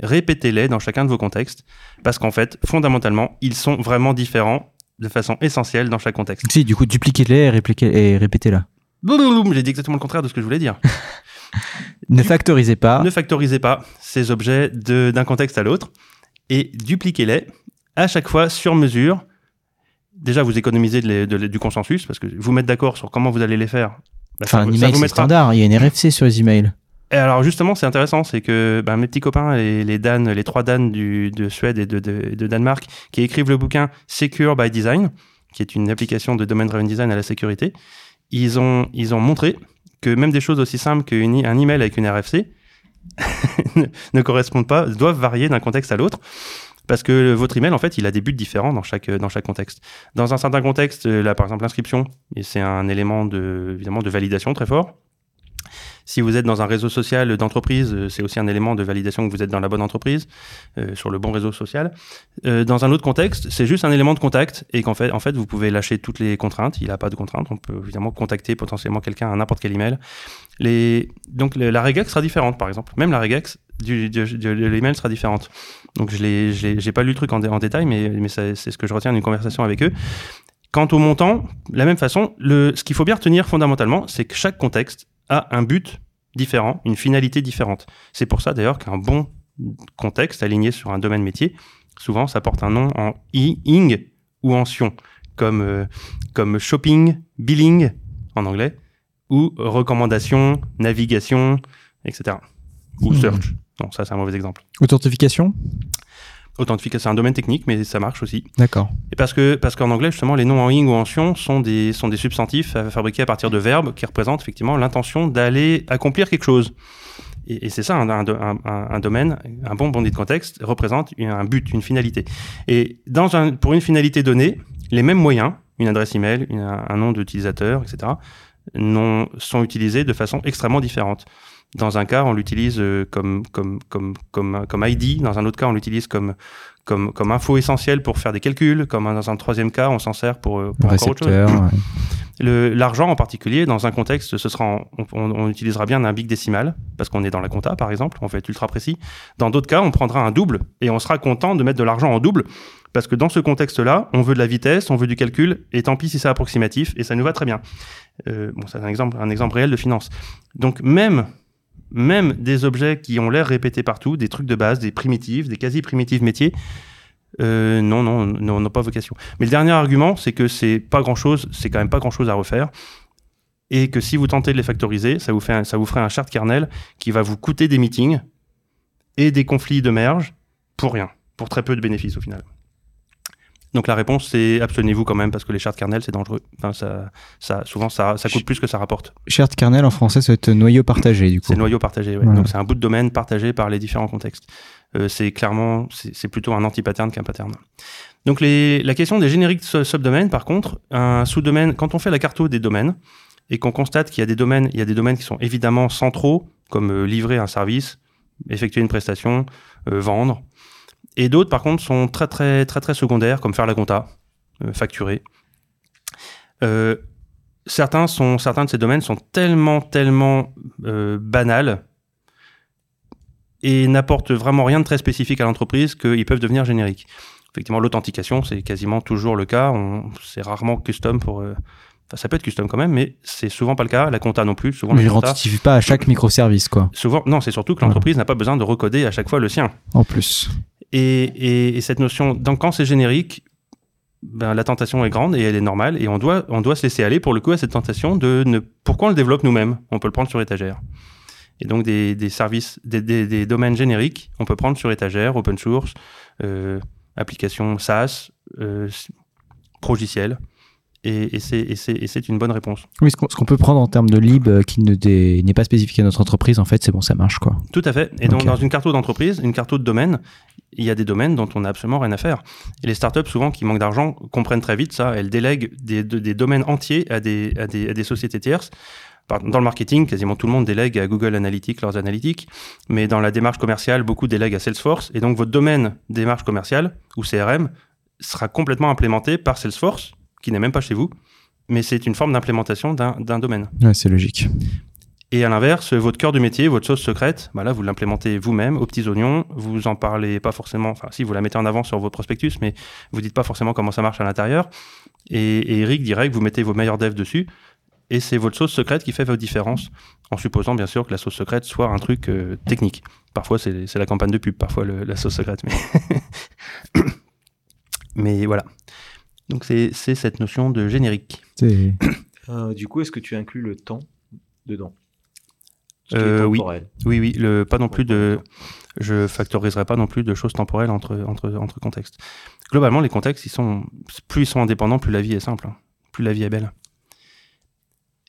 répétez-les dans chacun de vos contextes, parce qu'en fait, fondamentalement, ils sont vraiment différents de façon essentielle dans chaque contexte. Si, du coup, dupliquez-les et, répétez-la. J'ai dit exactement le contraire de ce que je voulais dire. ne factorisez pas. Ne factorisez pas ces objets d'un contexte à l'autre et dupliquez-les à chaque fois sur mesure déjà vous économisez du consensus parce que vous mettre d'accord sur comment vous allez les faire. Bah, enfin, un email c'est standard, il y a une RFC sur les emails. Et alors justement, c'est intéressant, c'est que bah, mes petits copains, les, les Dan, les trois Dan du, de Suède et de, de, Danemark, qui écrivent le bouquin Secure by Design, qui est une application de domaine driven design à la sécurité, ils ont, ils ont montré que même des choses aussi simples qu'un email avec une RFC ne correspondent pas, doivent varier d'un contexte à l'autre. Parce que votre email, en fait, il a des buts différents dans chaque, dans chaque contexte. Dans un certain contexte, là, par exemple, l'inscription, c'est un élément de, évidemment, de validation très fort. Si vous êtes dans un réseau social d'entreprise, euh, c'est aussi un élément de validation que vous êtes dans la bonne entreprise, euh, sur le bon réseau social. Euh, dans un autre contexte, c'est juste un élément de contact et qu'en fait, en fait, vous pouvez lâcher toutes les contraintes. Il n'a pas de contraintes. On peut évidemment contacter potentiellement quelqu'un à n'importe quel email. Les... Donc la regex sera différente, par exemple. Même la regex du, de l'email sera différente. Donc je n'ai pas lu le truc en, en détail, mais, mais c'est ce que je retiens d'une conversation avec eux. Quant au montant, la même façon, le, ce qu'il faut bien retenir fondamentalement, c'est que chaque contexte a un but différent, une finalité différente. C'est pour ça d'ailleurs qu'un bon contexte aligné sur un domaine métier, souvent ça porte un nom en i, ing ou en sion, comme, euh, comme shopping, billing en anglais, ou recommandation, navigation, etc. Ou hmm. search. Non, ça c'est un mauvais exemple. Authentification? Authentification, c'est un domaine technique, mais ça marche aussi. D'accord. Et parce que parce qu'en anglais, justement, les noms en ing ou en sion sont des sont des substantifs fabriqués à partir de verbes qui représentent effectivement l'intention d'aller accomplir quelque chose. Et, c'est ça, un, un, un, domaine, un bon bandit de contexte représente un but, une finalité. Et dans un, pour une finalité donnée, les mêmes moyens, une adresse email, un nom d'utilisateur, etc., non, sont utilisés de façon extrêmement différente. Dans un cas, on l'utilise euh, comme, comme, comme, comme, comme ID. Dans un autre cas, on l'utilise comme, comme, comme info essentielle pour faire des calculs. Comme dans un troisième cas, on s'en sert pour, euh, pour encore autre chose. L'argent en particulier, dans un contexte, ce sera on, utilisera bien un big décimal parce qu'on est dans la compta, par exemple. On fait être ultra précis. Dans d'autres cas, on prendra un double et on sera content de mettre de l'argent en double parce que dans ce contexte-là, on veut de la vitesse, on veut du calcul, et tant pis si c'est approximatif, et ça nous va très bien. Euh, bon, c'est un exemple, un exemple réel de finance. Donc même même des objets qui ont l'air répétés partout, des trucs de base, des primitives, des quasi-primitives métiers, euh, non, non, non, n'ont pas vocation. Mais le dernier argument, c'est que c'est pas grand chose, c'est quand même pas grand chose à refaire. Et que si vous tentez de les factoriser, ça vous, fait ça vous ferait un chart kernel qui va vous coûter des meetings et des conflits de merge pour rien, pour très peu de bénéfices au final. Donc la réponse, c'est abstenez-vous quand même parce que les charts kernel, c'est dangereux. Enfin, ça, ça, souvent, ça, ça coûte plus que ça rapporte. Chart kernel en français, c'est noyau partagé du coup. C'est noyau partagé. Donc c'est un bout de domaine partagé par les différents contextes. Euh, c'est clairement, c'est plutôt un anti-pattern qu'un pattern. Donc la question des génériques subdomaines, par contre, un sous-domaine, quand on fait la carte des domaines et qu'on constate qu'il y a des domaines, il y a des domaines qui sont évidemment centraux, comme euh, livrer un service, effectuer une prestation, euh, vendre, et d'autres, par contre, sont très, très, très, très secondaires, comme faire la compta, facturer. Certains, sont, certains de ces domaines sont tellement, tellement banals et n'apportent vraiment rien de très spécifique à l'entreprise qu'ils peuvent devenir génériques. Effectivement, l'authentication, c'est quasiment toujours le cas. C'est rarement custom pour. Euh, enfin, ça peut être custom quand même, mais c'est souvent pas le cas. La compta non plus. Souvent, Mais ne pas à chaque microservice, quoi. souvent, non, c'est surtout que l'entreprise n'a pas besoin de recoder à chaque fois le sien. En plus. Et, et- et cette notion, donc quand c'est générique, ben, la tentation est grande et elle est normale et on doit, on doit se laisser aller pour le coup à cette tentation de ne, pourquoi on le développe nous-mêmes? On peut le prendre sur étagère. Et donc des, des services, des, des- des domaines génériques, on peut prendre sur étagère, open source, euh, application SaaS, euh, progiciel. Et, et c'est- une bonne réponse. Oui, ce qu'on peut prendre en termes de lib euh, qui ne n'est pas spécifique à notre entreprise, en fait, c'est bon, ça marche, quoi. Tout à fait. Et donc, dans une carte d'entreprise, une carte de domaine, il y a des domaines dont on n'a absolument rien à faire. Et les startups, souvent, qui manquent d'argent, comprennent très vite ça. Elles délèguent des, de- des domaines entiers à des, à des, à des sociétés tierces. Dans le marketing, quasiment tout le monde délègue à Google Analytics leurs analytiques. Mais dans la démarche commerciale, beaucoup délèguent à Salesforce. Et donc, votre domaine démarche commerciale ou CRM sera complètement implémenté par Salesforce, qui n'est même pas chez vous. Mais c'est une forme d'implémentation d'un domaine. Ouais, c'est logique. Et à l'inverse, votre cœur de métier, votre sauce secrète, bah là, vous l'implémentez vous-même aux petits oignons. Vous en parlez pas forcément, enfin, si vous la mettez en avant sur votre prospectus, mais vous dites pas forcément comment ça marche à l'intérieur. Et, et Eric dirait que vous mettez vos meilleurs devs dessus. Et c'est votre sauce secrète qui fait vos différences, en supposant bien sûr que la sauce secrète soit un truc euh, technique. Parfois, c'est la campagne de pub, parfois le- la sauce secrète. Mais, mais voilà. Donc, c'est c'est cette notion de générique. Euh, du coup, est-ce que tu inclus le temps dedans? Euh, oui. temporel. Oui, oui, le, pas non plus de. Je factoriserai pas non plus de choses temporelles entre, entre, entre contextes. Globalement, les contextes, ils sont, plus ils sont indépendants, plus la vie est simple, hein. plus la vie est belle.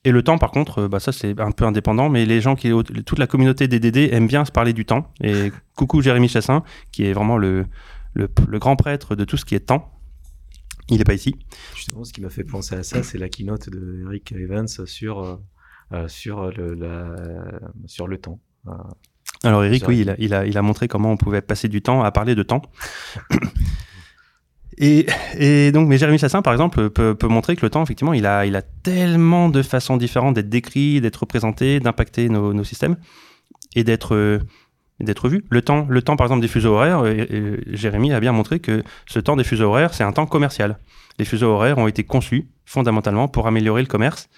Et le temps, par contre, euh, bah ça c'est un peu indépendant, mais les gens qui, toute la communauté des DD aime bien se parler du temps. Et coucou Jérémy Chassin, qui est vraiment le, le, le grand prêtre de tout ce qui est temps. Il n'est pas ici. Justement, ce qui m'a fait penser à ça, c'est la keynote de Eric Evans sur, euh, euh, sur, le, la, sur le temps. Alors Eric, oui, il a, il, a, il a montré comment on pouvait passer du temps à parler de temps. Et, et donc, mais Jérémy Chassin, par exemple, peut, montrer que le temps, effectivement, il a, tellement de façons différentes d'être décrit, d'être représenté, d'impacter nos, systèmes et d'être euh, d'être vu. Le temps, le temps, par exemple, des fuseaux horaires, euh, euh, Jérémy a bien montré que ce temps des fuseaux horaires, c'est un temps commercial. Les fuseaux horaires ont été conçus fondamentalement pour améliorer le commerce,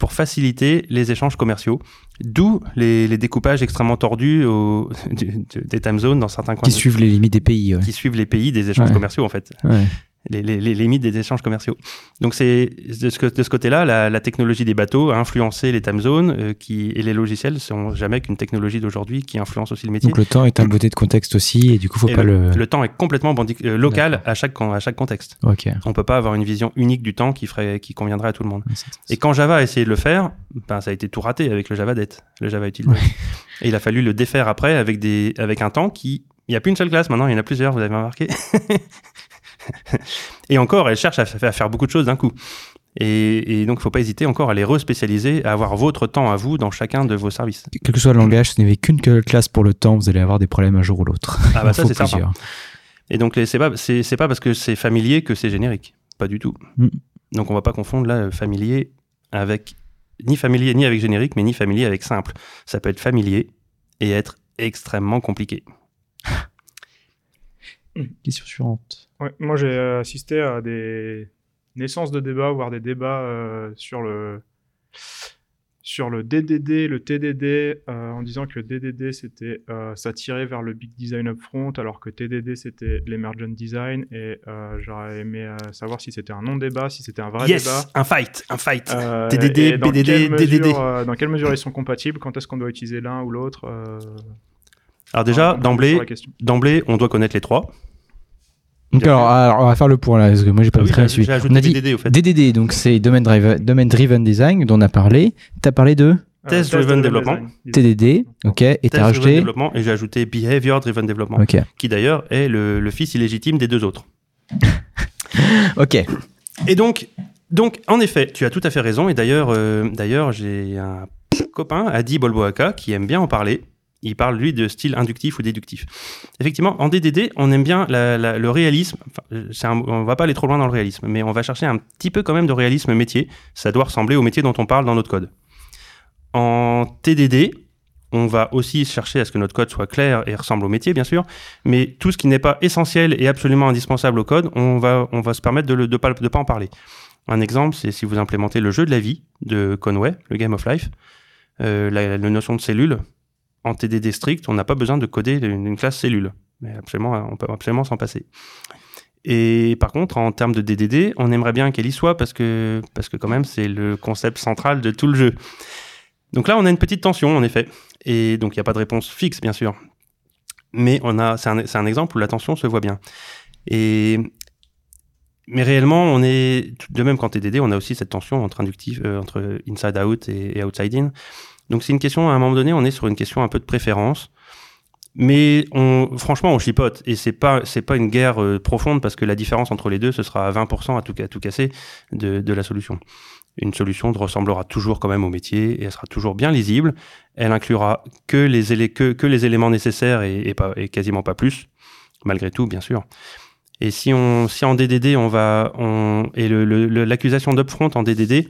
pour faciliter les échanges commerciaux. D'où les, les découpages extrêmement tordus au- du- du- des time zones dans certains coins Qui suivent les limites des pays. ouais. qui suivent les pays des échanges Ouais. commerciaux en fait Ouais. Les, les- les limites des échanges commerciaux. Donc c'est de ce, côté-là, la, la technologie des bateaux a influencé les time zones euh, qui, et les logiciels sont jamais qu'une technologie d'aujourd'hui qui influence aussi le métier. Donc le temps est un beauté de contexte aussi, et du coup, faut Et pas le. le temps est complètement euh, local à chaque, à chaque contexte. Ok. On peut pas avoir une vision unique du temps qui, ferait, qui conviendrait à tout le monde. Et quand Java a essayé de le faire, ben, ça a été tout raté avec le Java Det, le Java Util. Ouais. Et il a fallu le défaire après avec, des, avec un temps qui... Il n'y a plus une seule classe maintenant, il y en a plusieurs, vous avez remarqué. et encore, elle cherche à, fa- à faire beaucoup de choses d'un coup. Et, et donc, il ne faut pas hésiter encore à les respécialiser, à avoir votre temps à vous dans chacun de vos services. Quel que soit le langage, ce n'est qu'une classe pour le temps, vous allez avoir des problèmes un jour ou l'autre. Ah bah ça, c'est certain. Et donc, c'est pas, c'est, pas parce que c'est familier que c'est générique. Pas du tout. Mm. Donc, on va pas confondre là, euh, familier avec ni familier ni avec générique, mais ni familier avec simple. Ça peut être familier et être extrêmement compliqué. Question suivante. Ouais, moi, j'ai euh, assisté à des naissances de débats, voire des débats euh, sur le sur le DDD, le TDD, euh, en disant que le DDD c'était euh, ça tirait vers le big design upfront, alors que TDD c'était l'emergent design. Et euh, j'aurais aimé euh, savoir si c'était un non débat, si c'était un vrai yes, débat. un fight, un fight. Euh, TDD, BDD, quelle mesure, DDD. euh, dans quelle mesure ils sont compatibles Quand est-ce qu'on doit utiliser l'un ou l'autre euh, Alors déjà, d'emblée, on doit connaître les trois. Donc alors, alors, on va faire le point là, parce que moi j'ai pas Ah oui, très j'ai- suivi. On a dit DDD au fait. DDD, donc c'est Domain Driven, Domain Driven Design dont on a parlé. T'as parlé de Test Euh, driven driven development. design. TDD, ok, et Test t'as driven rajouté. et j'ai ajouté behavior driven development, Ok, qui d'ailleurs est le, le fils illégitime des deux autres. ok. Et donc, donc, en effet, tu as tout à fait raison. Et d'ailleurs, euh, d'ailleurs, j'ai un copain, Adi Bolboaka, qui aime bien en parler il parle lui de style inductif ou déductif. Effectivement, en DDD, on aime bien le réalisme. Enfin, on va pas aller trop loin dans le réalisme, mais on va chercher un petit peu quand même de réalisme métier. Ça doit ressembler au métier dont on parle dans notre code. En TDD, on va aussi chercher à ce que notre code soit clair et ressemble au métier, bien sûr, mais tout ce qui n'est pas essentiel et absolument indispensable au code, on va, se permettre de ne pas en parler. Un exemple, c'est si vous implémentez le jeu de la vie de Conway, le Game of Life, euh, la, notion de cellule, en TDD strict, on n'a pas besoin de coder une, classe cellule. Mais absolument, on peut absolument s'en passer. Et par contre, en termes de DDD, on aimerait bien qu'elle y soit parce que, parce que quand même, c'est le concept central de tout le jeu. Donc là, on a une petite tension, en effet. Et donc, il n'y a pas de réponse fixe, bien sûr. Mais on a, c'est un, exemple où la tension se voit bien. Et, mais réellement, on est, de même qu'en TDD, on a aussi cette tension entre inductif, euh, entre inside out et outside in. Donc c'est une question, à un moment donné, on est sur une question un peu de préférence. Mais on, franchement, on chipote. Et c'est pas, c'est pas une guerre euh, profonde parce que la différence entre les deux, ce sera à 20% à tout, à tout casser de, de la solution. Une solution ressemblera toujours quand même au métier et elle sera toujours bien lisible. Elle inclura que les, que, que les éléments nécessaires et, pas, et quasiment pas plus, malgré tout, bien sûr. Et si on, si en DDD, on va, on, et l'accusation d'upfront en DDD,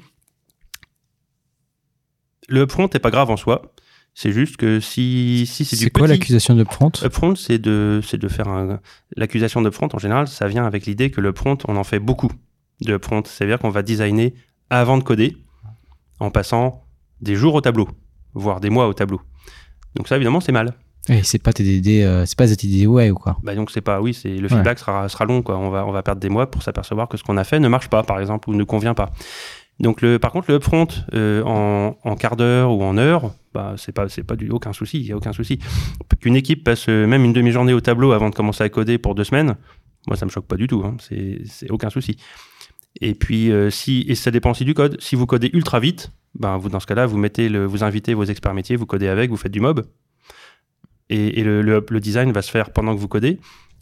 le upfront n'est pas grave en soi. C'est juste que si, si c'est du C'est quoi l'accusation d'upfront? Upfront, c'est de, c'est de faire un. L'accusation d'upfront, en général, ça vient avec l'idée que l'upfront, on en fait beaucoup de upfront. C'est-à-dire qu'on va designer avant de coder, en passant des jours au tableau, voire des mois au tableau. Donc ça, évidemment, c'est mal. Et c'est pas TDD, euh, c'est pas ZTDD ouais ou quoi? Bah donc c'est pas, oui, c'est le feedback sera, sera long quoi. On va on va perdre des mois pour s'apercevoir que ce qu'on a fait ne marche pas par exemple ou ne convient pas. Donc le, par contre, le upfront euh, en, quart d'heure ou en heure, bah c'est pas c'est pas du aucun souci, il y a aucun souci. Qu'une équipe passe euh, même une demi-journée au tableau avant de commencer à coder pour deux semaines, moi ça me choque pas du tout, hein, c'est aucun souci. Et puis euh, si et ça dépend aussi du code. Si vous codez ultra vite, ben dans ce cas-là vous mettez vous invitez vos experts métiers, vous codez avec, vous faites du mob. Et, le design va se faire pendant que vous codez.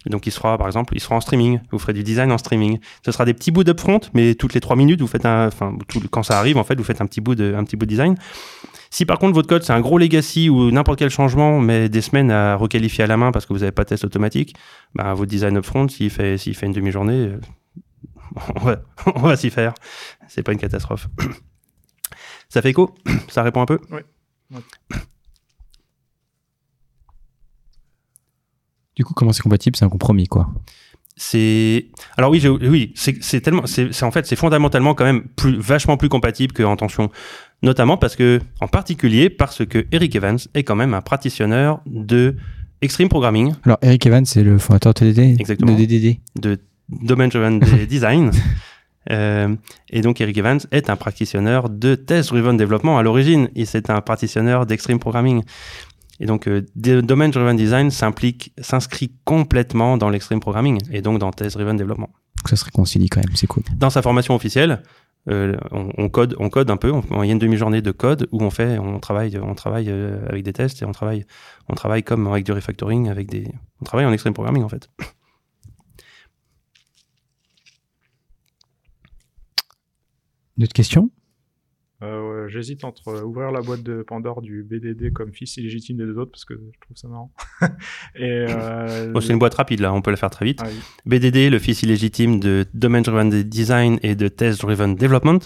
Donc il sera, par exemple, il sera en streaming. Vous ferez du design en streaming. Ce sera des petits bouts d'upfront, mais toutes les trois minutes, vous faites un, enfin, quand ça arrive, en fait, vous faites un petit bout de, un petit bout de design. Si par contre votre code c'est un gros legacy ou n'importe quel changement, mais des semaines à requalifier à la main parce que vous n'avez pas de test automatique, ben, votre design upfront, s'il fait, s'il fait une demi-journée, euh, on va, on va s'y faire. C'est pas une catastrophe. Ça fait écho? Ça répond un peu? Oui. Ouais. Du coup, comment c'est compatible? C'est un compromis, quoi. C'est alors oui, oui, c'est tellement, c'est en fait, c'est fondamentalement quand même plus vachement plus compatible que en tension, notamment parce que, en particulier, parce que Eric Evans est quand même un praticionneur de extreme programming. Alors Eric Evans, c'est le fondateur de TDD, Exactement. de DDD, de Domain Driven Design. Euh, et donc Eric Evans est un praticionneur de test driven développement à l'origine, et c'est un praticionneur d'extreme programming. Et donc, euh, Domain Driven Design s'implique, s'inscrit complètement dans l'extreme programming et donc dans Test Driven Développement. Donc ça se réconcilie quand même, c'est cool. Dans sa formation officielle, euh, on, on, code, on code un peu. On, il y a une demi-journée de code où on fait, on travaille, on travaille euh, avec des tests et on travaille, on travaille comme avec du refactoring, avec des, on travaille en extreme programming en fait. D'autres questions? Euh, ouais, J'hésite entre ouvrir la boîte de Pandore du BDD comme fils illégitime des deux autres parce que je trouve ça marrant. Euh, oh, c'est une boîte rapide là, on peut la faire très vite. Ah, oui. BDD, le fils illégitime de Domain Driven Design et de Test Driven Development,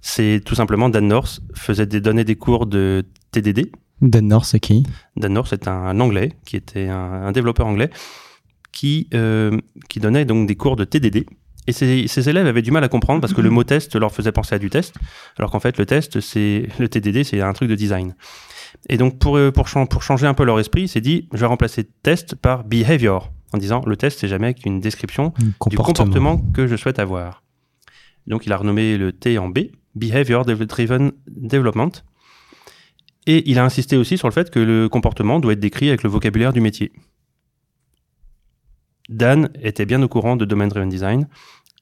c'est tout simplement Dan North faisait des, donnait des cours de TDD. Dan North, c'est qui? Dan North, c'est un, un, anglais qui était un, un développeur anglais qui, euh, qui donnait donc des cours de TDD et ces, ces, élèves avaient du mal à comprendre parce que le mot test leur faisait penser à du test, alors qu'en fait le test, c'est le TDD, c'est un truc de design. Et donc pour, pour, pour changer un peu leur esprit, il s'est dit, je vais remplacer test par behavior, en disant le test, c'est jamais qu'une description comportement. du comportement que je souhaite avoir. Donc il a renommé le T en B, Behavior Driven Development. Et il a insisté aussi sur le fait que le comportement doit être décrit avec le vocabulaire du métier. Dan était bien au courant de Domain Driven Design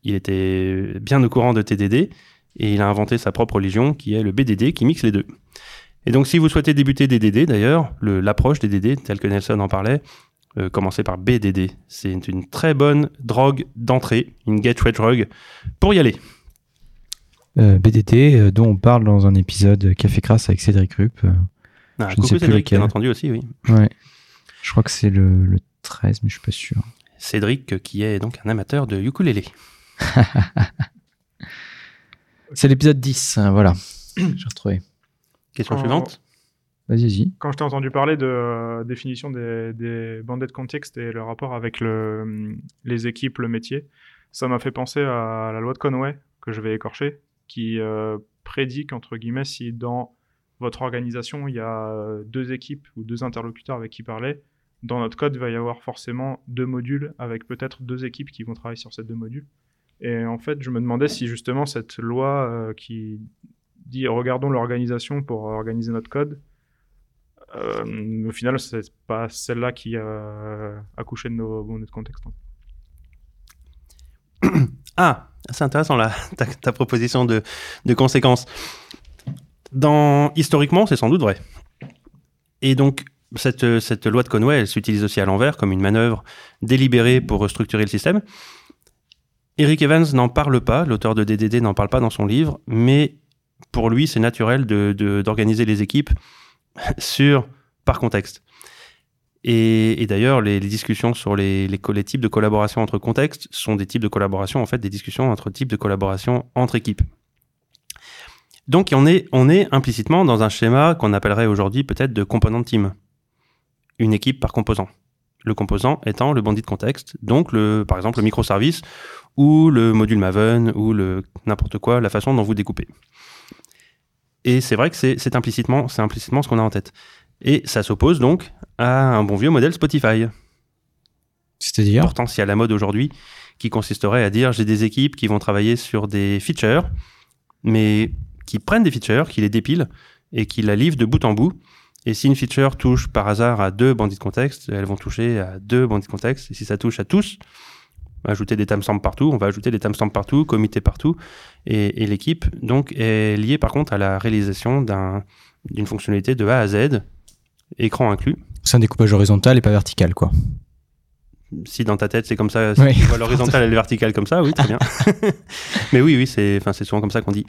il était bien au courant de TDD et il a inventé sa propre religion qui est le BDD qui mixe les deux. Et donc si vous souhaitez débuter DDD d'ailleurs, l'approche des DD telle que Nelson en parlait, euh, commencez par BDD. C'est une très bonne drogue d'entrée, une gateway drug pour y aller. Euh, BDD, euh, dont on parle dans un épisode Café Crasse avec Cédric Rupp, Ah, Je ne sais coucou plus Cédric, lequel. bien entendu aussi, oui. Ouais. Je crois que c'est le, le 13, mais je suis pas sûr. Cédric, qui est donc un amateur de ukulélé. C'est l'épisode 10, hein, voilà. J'ai retrouvé. Question suivante. Vas-y, vas-y. Quand je t'ai entendu parler de euh, définition des, des bandits de contexte et le rapport avec le, les équipes, le métier, ça m'a fait penser à la loi de Conway, que je vais écorcher, qui euh, prédit qu'entre guillemets, si dans votre organisation, il y a euh, deux équipes ou deux interlocuteurs avec qui parler, dans notre code, il va y avoir forcément deux modules avec peut-être deux équipes qui vont travailler sur ces deux modules. Et en fait, je me demandais si justement cette loi euh, qui dit regardons l'organisation pour organiser notre code, euh, au final, c'est pas celle-là qui a accouché de nos bonnets de contexte. hein. Ah, c'est intéressant là, ta, proposition de, de conséquences. Historiquement, c'est sans doute vrai. Et donc, cette loi de Conway, elle s'utilise aussi à l'envers comme une manœuvre délibérée pour restructurer le système. Eric Evans n'en parle pas, l'auteur de DDD n'en parle pas dans son livre, mais pour lui, c'est naturel de- de- d'organiser les équipes par contexte. Et, d'ailleurs, les, discussions sur les types de collaboration entre contextes sont des types de collaboration, en fait, des discussions entre types de collaboration entre équipes. Donc, on est, on est implicitement dans un schéma qu'on appellerait aujourd'hui peut-être de component team. Une équipe par composant. Le composant étant le bandit de contexte, donc le, par exemple le microservice ou le module Maven ou le n'importe quoi, la façon dont vous découpez. Et c'est vrai que c'est implicitement, c'est implicitement ce qu'on a en tête. Et ça s'oppose donc à un bon vieux modèle Spotify. C'est-à-dire Pourtant, c'est à la mode aujourd'hui, qui consisterait à dire j'ai des équipes qui vont travailler sur des features, mais qui prennent des features, qui les dépilent et qui la livrent de bout en bout. Et si une feature touche par hasard à deux bandits de contexte, elles vont toucher à deux bandits de contexte. Et si ça touche à tous, ajouter des timestamps partout, on va ajouter des timestamps partout, comités partout. Et, l'équipe, donc, est liée par contre à la réalisation d'un- d'une fonctionnalité de A à Z, écran inclus. C'est un découpage horizontal et pas vertical, quoi. Si dans ta tête c'est comme ça, si Oui. tu vois l'horizontale et le vertical comme ça, oui, très bien. Mais oui, oui, c'est, souvent comme ça qu'on dit.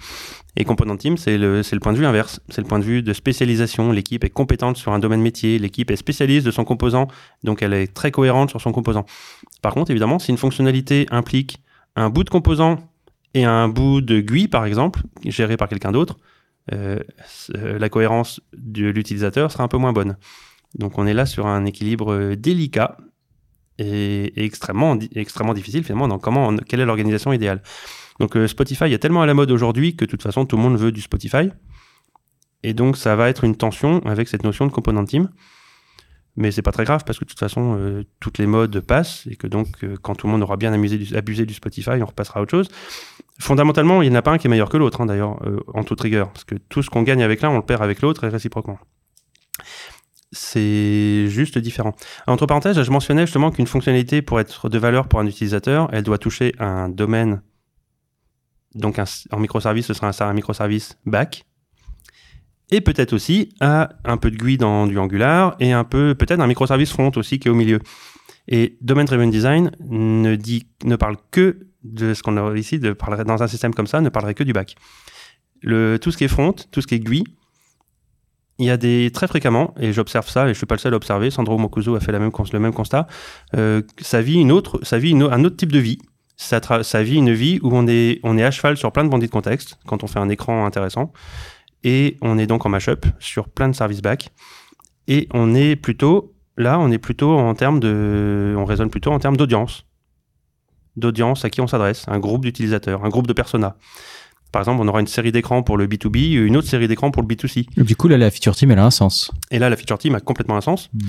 Et component team, c'est le, le point de vue inverse. C'est le point de vue de spécialisation. L'équipe est compétente sur un domaine métier. L'équipe est spécialiste de son composant, donc elle est très cohérente sur son composant. Par contre, évidemment, si une fonctionnalité implique un bout de composant et un bout de GUI, par exemple, géré par quelqu'un d'autre, euh, euh, la cohérence de l'utilisateur sera un peu moins bonne. Donc on est là sur un équilibre euh, délicat et extrêmement, extrêmement difficile finalement dans comment, quelle est l'organisation idéale. Donc euh, Spotify est tellement à la mode aujourd'hui que de toute façon tout le monde veut du Spotify. Et donc ça va être une tension avec cette notion de component team. Mais c'est pas très grave parce que de toute façon euh, toutes les modes passent et que donc euh, quand tout le monde aura bien amusé abusé du Spotify, on repassera à autre chose. Fondamentalement, il n'y en a pas un qui est meilleur que l'autre hein, d'ailleurs en toute rigueur parce que tout ce qu'on gagne avec l'un, on le perd avec l'autre et réciproquement. C'est juste différent. Entre parenthèses, je mentionnais justement qu'une fonctionnalité pour être de valeur pour un utilisateur, elle doit toucher un domaine. Donc un- en microservice, ce sera un, microservice back. Et peut-être aussi à un peu de GUI dans du Angular et un peu peut-être un microservice front aussi qui est au milieu. Et Domain Driven Design ne dit, ne parle que de ce qu'on a ici, de parlerait dans un système comme ça, ne parlerait que du back. Le, tout ce qui est front, tout ce qui est GUI, il y a des très fréquemment, et j'observe ça, et je suis pas le seul à observer. Sandro Mokuzo a fait la même, le même constat. Euh, ça vit une autre, un autre type de vie. Ça, vit une vie où on est, on est à cheval sur plein de bandits de contexte quand on fait un écran intéressant, et on est donc en mashup sur plein de services back. Et on est plutôt là, on est plutôt en termes de, on raisonne plutôt en termes d'audience, d'audience à qui on s'adresse, un groupe d'utilisateurs, un groupe de personas. Par exemple, on aura une série d'écrans pour le B2B, une autre série d'écrans pour le B2C. Du coup, là, la feature team, elle a un sens. Et là, la feature team a complètement un sens. Mm.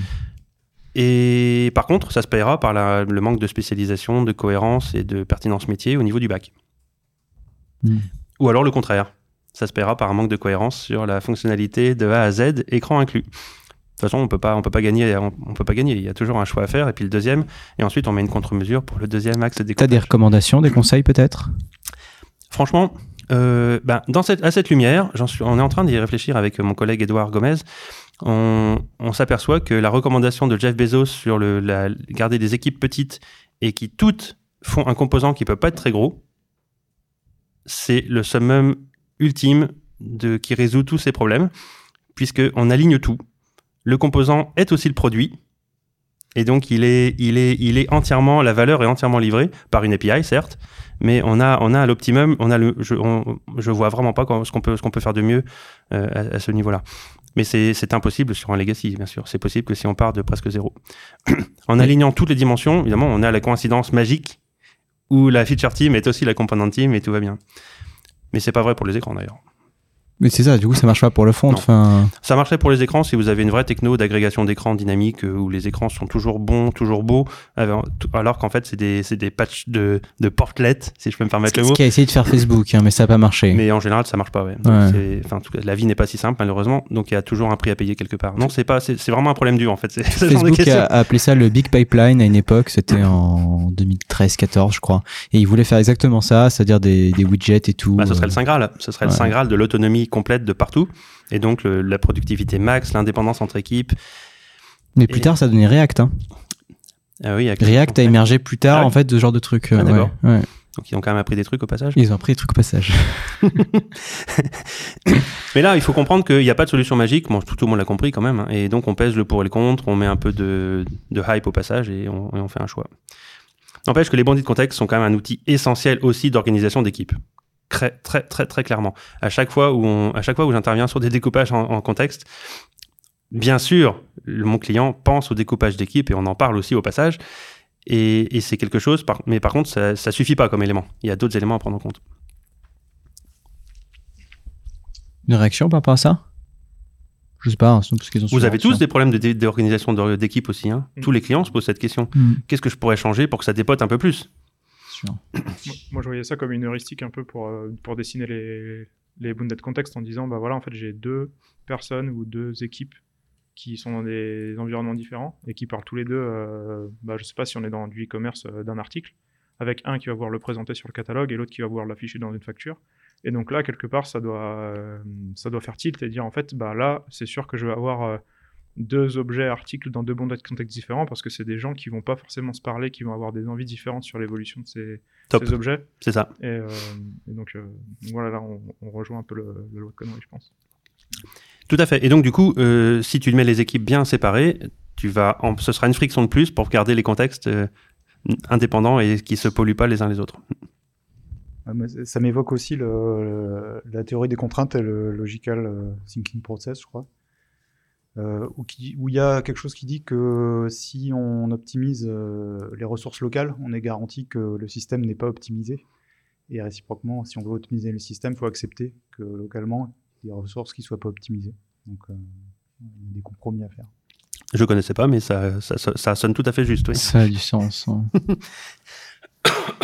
Et par contre, ça se paiera par la- le manque de spécialisation, de cohérence et de pertinence métier au niveau du bac. Mm. Ou alors le contraire. Ça se paiera par un manque de cohérence sur la fonctionnalité de A à Z, écran inclus. De toute façon, on peut pas, on peut pas gagner, on, on peut pas gagner. Il y a toujours un choix à faire, et puis le deuxième, et ensuite on met une contre-mesure pour le deuxième axe de T'as des recommandations, des conseils peut-être? Franchement, euh, ben, dans cette, à cette lumière, on est en train d'y réfléchir avec mon collègue Edouard Gomez. On, s'aperçoit que la recommandation de Jeff Bezos sur le, garder des équipes petites et qui toutes font un composant qui peut pas être très gros, c'est le summum ultime qui résout tous ces problèmes, puisqu'on aligne tout. Le composant est aussi le produit. Et donc, il est, il est, il est entièrement, la valeur est entièrement livrée par une API, certes, mais on a, on a à l'optimum, on a le, je, je vois vraiment pas ce qu'on peut, ce qu'on peut faire de mieux euh, à, ce niveau-là. Mais c'est impossible sur un legacy, bien sûr. C'est possible que si on part de presque zéro. en alignant toutes les dimensions, évidemment, on a la coïncidence magique où la feature team est aussi la component team et tout va bien. Mais c'est pas vrai pour les écrans d'ailleurs. Mais c'est ça, du coup, ça marche pas pour le fond. Enfin... Ça marcherait pour les écrans si vous avez une vraie techno d'agrégation d'écran dynamique euh, où les écrans sont toujours bons, toujours beaux, alors qu'en fait, c'est des, des patchs de, de portlets, si je peux me permettre le mot. Ce qu'a essayé de faire Facebook, hein, mais ça n'a pas marché. Mais en général, ça marche pas, ouais. Enfin, la vie n'est pas si simple, malheureusement, donc il y a toujours un prix à payer quelque part. Non, c'est pas, c'est vraiment un problème dur, en fait. Facebook a, appelé ça le Big Pipeline à une époque, c'était en 2013-14, je crois. Et il voulait faire exactement ça, c'est-à-dire des, des widgets et tout. Bah, ce serait le Saint Graal. Ce serait le Saint Graal de l'autonomie complète de partout. Et donc, la productivité max, l'indépendance entre équipes. Mais plus tard, ça donnait React. Hein. Ah oui, React a émergé plus tard, en fait, de ce genre de trucs. Ah, d'accord. Donc, ils ont quand même appris des trucs au passage Ils ont appris des trucs au passage. Mais là, il faut comprendre qu'il n'y a pas de solution magique. Bon, tout, le monde l'a compris quand même. Hein. Et donc, on pèse le pour et le contre, on met un peu de, hype au passage et on, et on fait un choix. N'empêche que les bandits de contexte sont quand même un outil essentiel aussi d'organisation d'équipe très, très, très, très clairement. À chaque fois où, on, à chaque fois où j'interviens sur des découpages en, contexte, bien sûr, mon client pense au découpage d'équipe et on en parle aussi au passage. Et, c'est quelque chose, mais par contre, ça, ça suffit pas comme élément. Il y a d'autres éléments à prendre en compte. Une réaction par rapport à ça? Je sais pas, hein, parce qu'ils ont Vous avez tous des problèmes d'organisation d'équipe aussi. Hein. Mm. Tous les clients se posent cette question. Mm. Qu'est-ce que je pourrais changer pour que ça dépote un peu plus? Moi, je voyais ça comme une heuristique un peu pour, euh, pour dessiner les, les bounded context en disant, bah voilà, en fait, j'ai deux personnes ou deux équipes qui sont dans des environnements différents et qui parlent tous les deux, euh, bah, je sais pas si on est dans du e-commerce euh, d'un article, avec un qui va pouvoir le présenter sur le catalogue et l'autre qui va pouvoir l'afficher dans une facture. Et donc là, quelque part, ça doit, ça doit faire tilt et dire, en fait, bah là, c'est sûr que je vais avoir deux objets articles dans deux bons de contexte différents parce que c'est des gens qui vont pas forcément se parler, qui vont avoir des envies différentes sur l'évolution de ces, ces objets. C'est ça. Et, euh, donc, euh, voilà, là, on, rejoint un peu le, le lot de conneries, je pense. Tout à fait. Et donc, du coup, euh, si tu mets les équipes bien séparées, tu vas, ce sera une friction de plus pour garder les contextes indépendants et qui se polluent pas les uns les autres. Ah, ça m'évoque aussi le, la théorie des contraintes et le logical thinking process, je crois. Euh, où, il y a quelque chose qui dit que si on optimise euh, les ressources locales, on est garanti que le système n'est pas optimisé. Et réciproquement, si on veut optimiser le système, il faut accepter que localement, il y a des ressources qui ne soient pas optimisées. Donc, euh, il y a des compromis à faire. Je ne connaissais pas, mais ça, ça, ça, sonne tout à fait juste. Oui. Ça a du sens. Hein.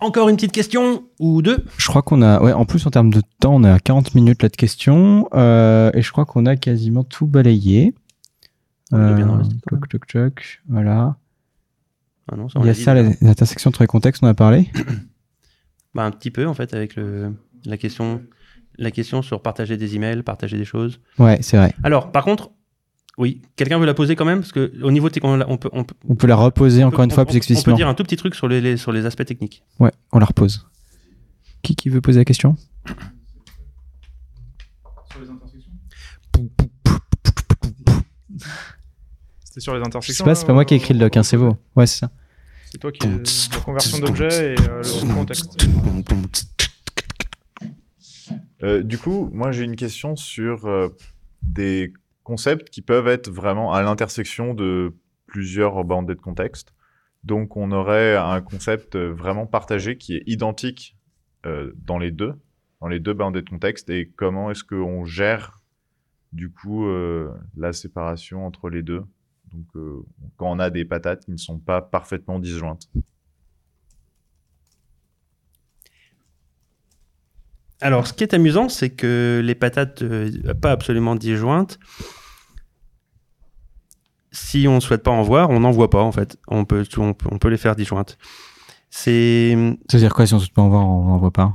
Encore une petite question ou deux? Je crois qu'on a, ouais, en plus en termes de temps, on est à 40 minutes là de questions euh, et je crois qu'on a quasiment tout balayé. On bien euh, voilà. Ah non, ça, Il y a ça, l'intersection entre les contextes, on a parlé? Bah, Un petit peu en fait avec le, la, question, la question sur partager des emails, partager des choses. Ouais, c'est vrai. Alors, par contre, oui, quelqu'un veut la poser quand même? Parce que au niveau technique, on peut, on peut, on peut la reposer encore une fois plus explicitement. On peut dire un tout petit truc sur les, sur les aspects techniques. Ouais, on la repose. Qui, qui veut poser la question? Sur les intersections? C'était sur les intersections. C'est pas, pas moi qui ai écrit le doc, hein, c'est vous. Ouais, c'est ça. C'est toi qui la conversion d'objet et euh, le contexte. Euh, du coup, moi j'ai une question sur euh, des concepts qui peuvent être vraiment à l'intersection de plusieurs bandes de contexte. Donc on aurait un concept vraiment partagé qui est identique euh, dans les deux, dans les deux bandes de contexte, et comment est-ce qu'on gère du coup euh, la séparation entre les deux? Donc euh, quand on a des patates qui ne sont pas parfaitement disjointes. Alors, ce qui est amusant, c'est que les patates euh, pas absolument disjointes, si on ne souhaite pas en voir, on n'en voit pas en fait. On peut, on peut, les faire disjointes. C'est. C'est-à-dire quoi si on ne souhaite pas en voir, on n'en voit pas?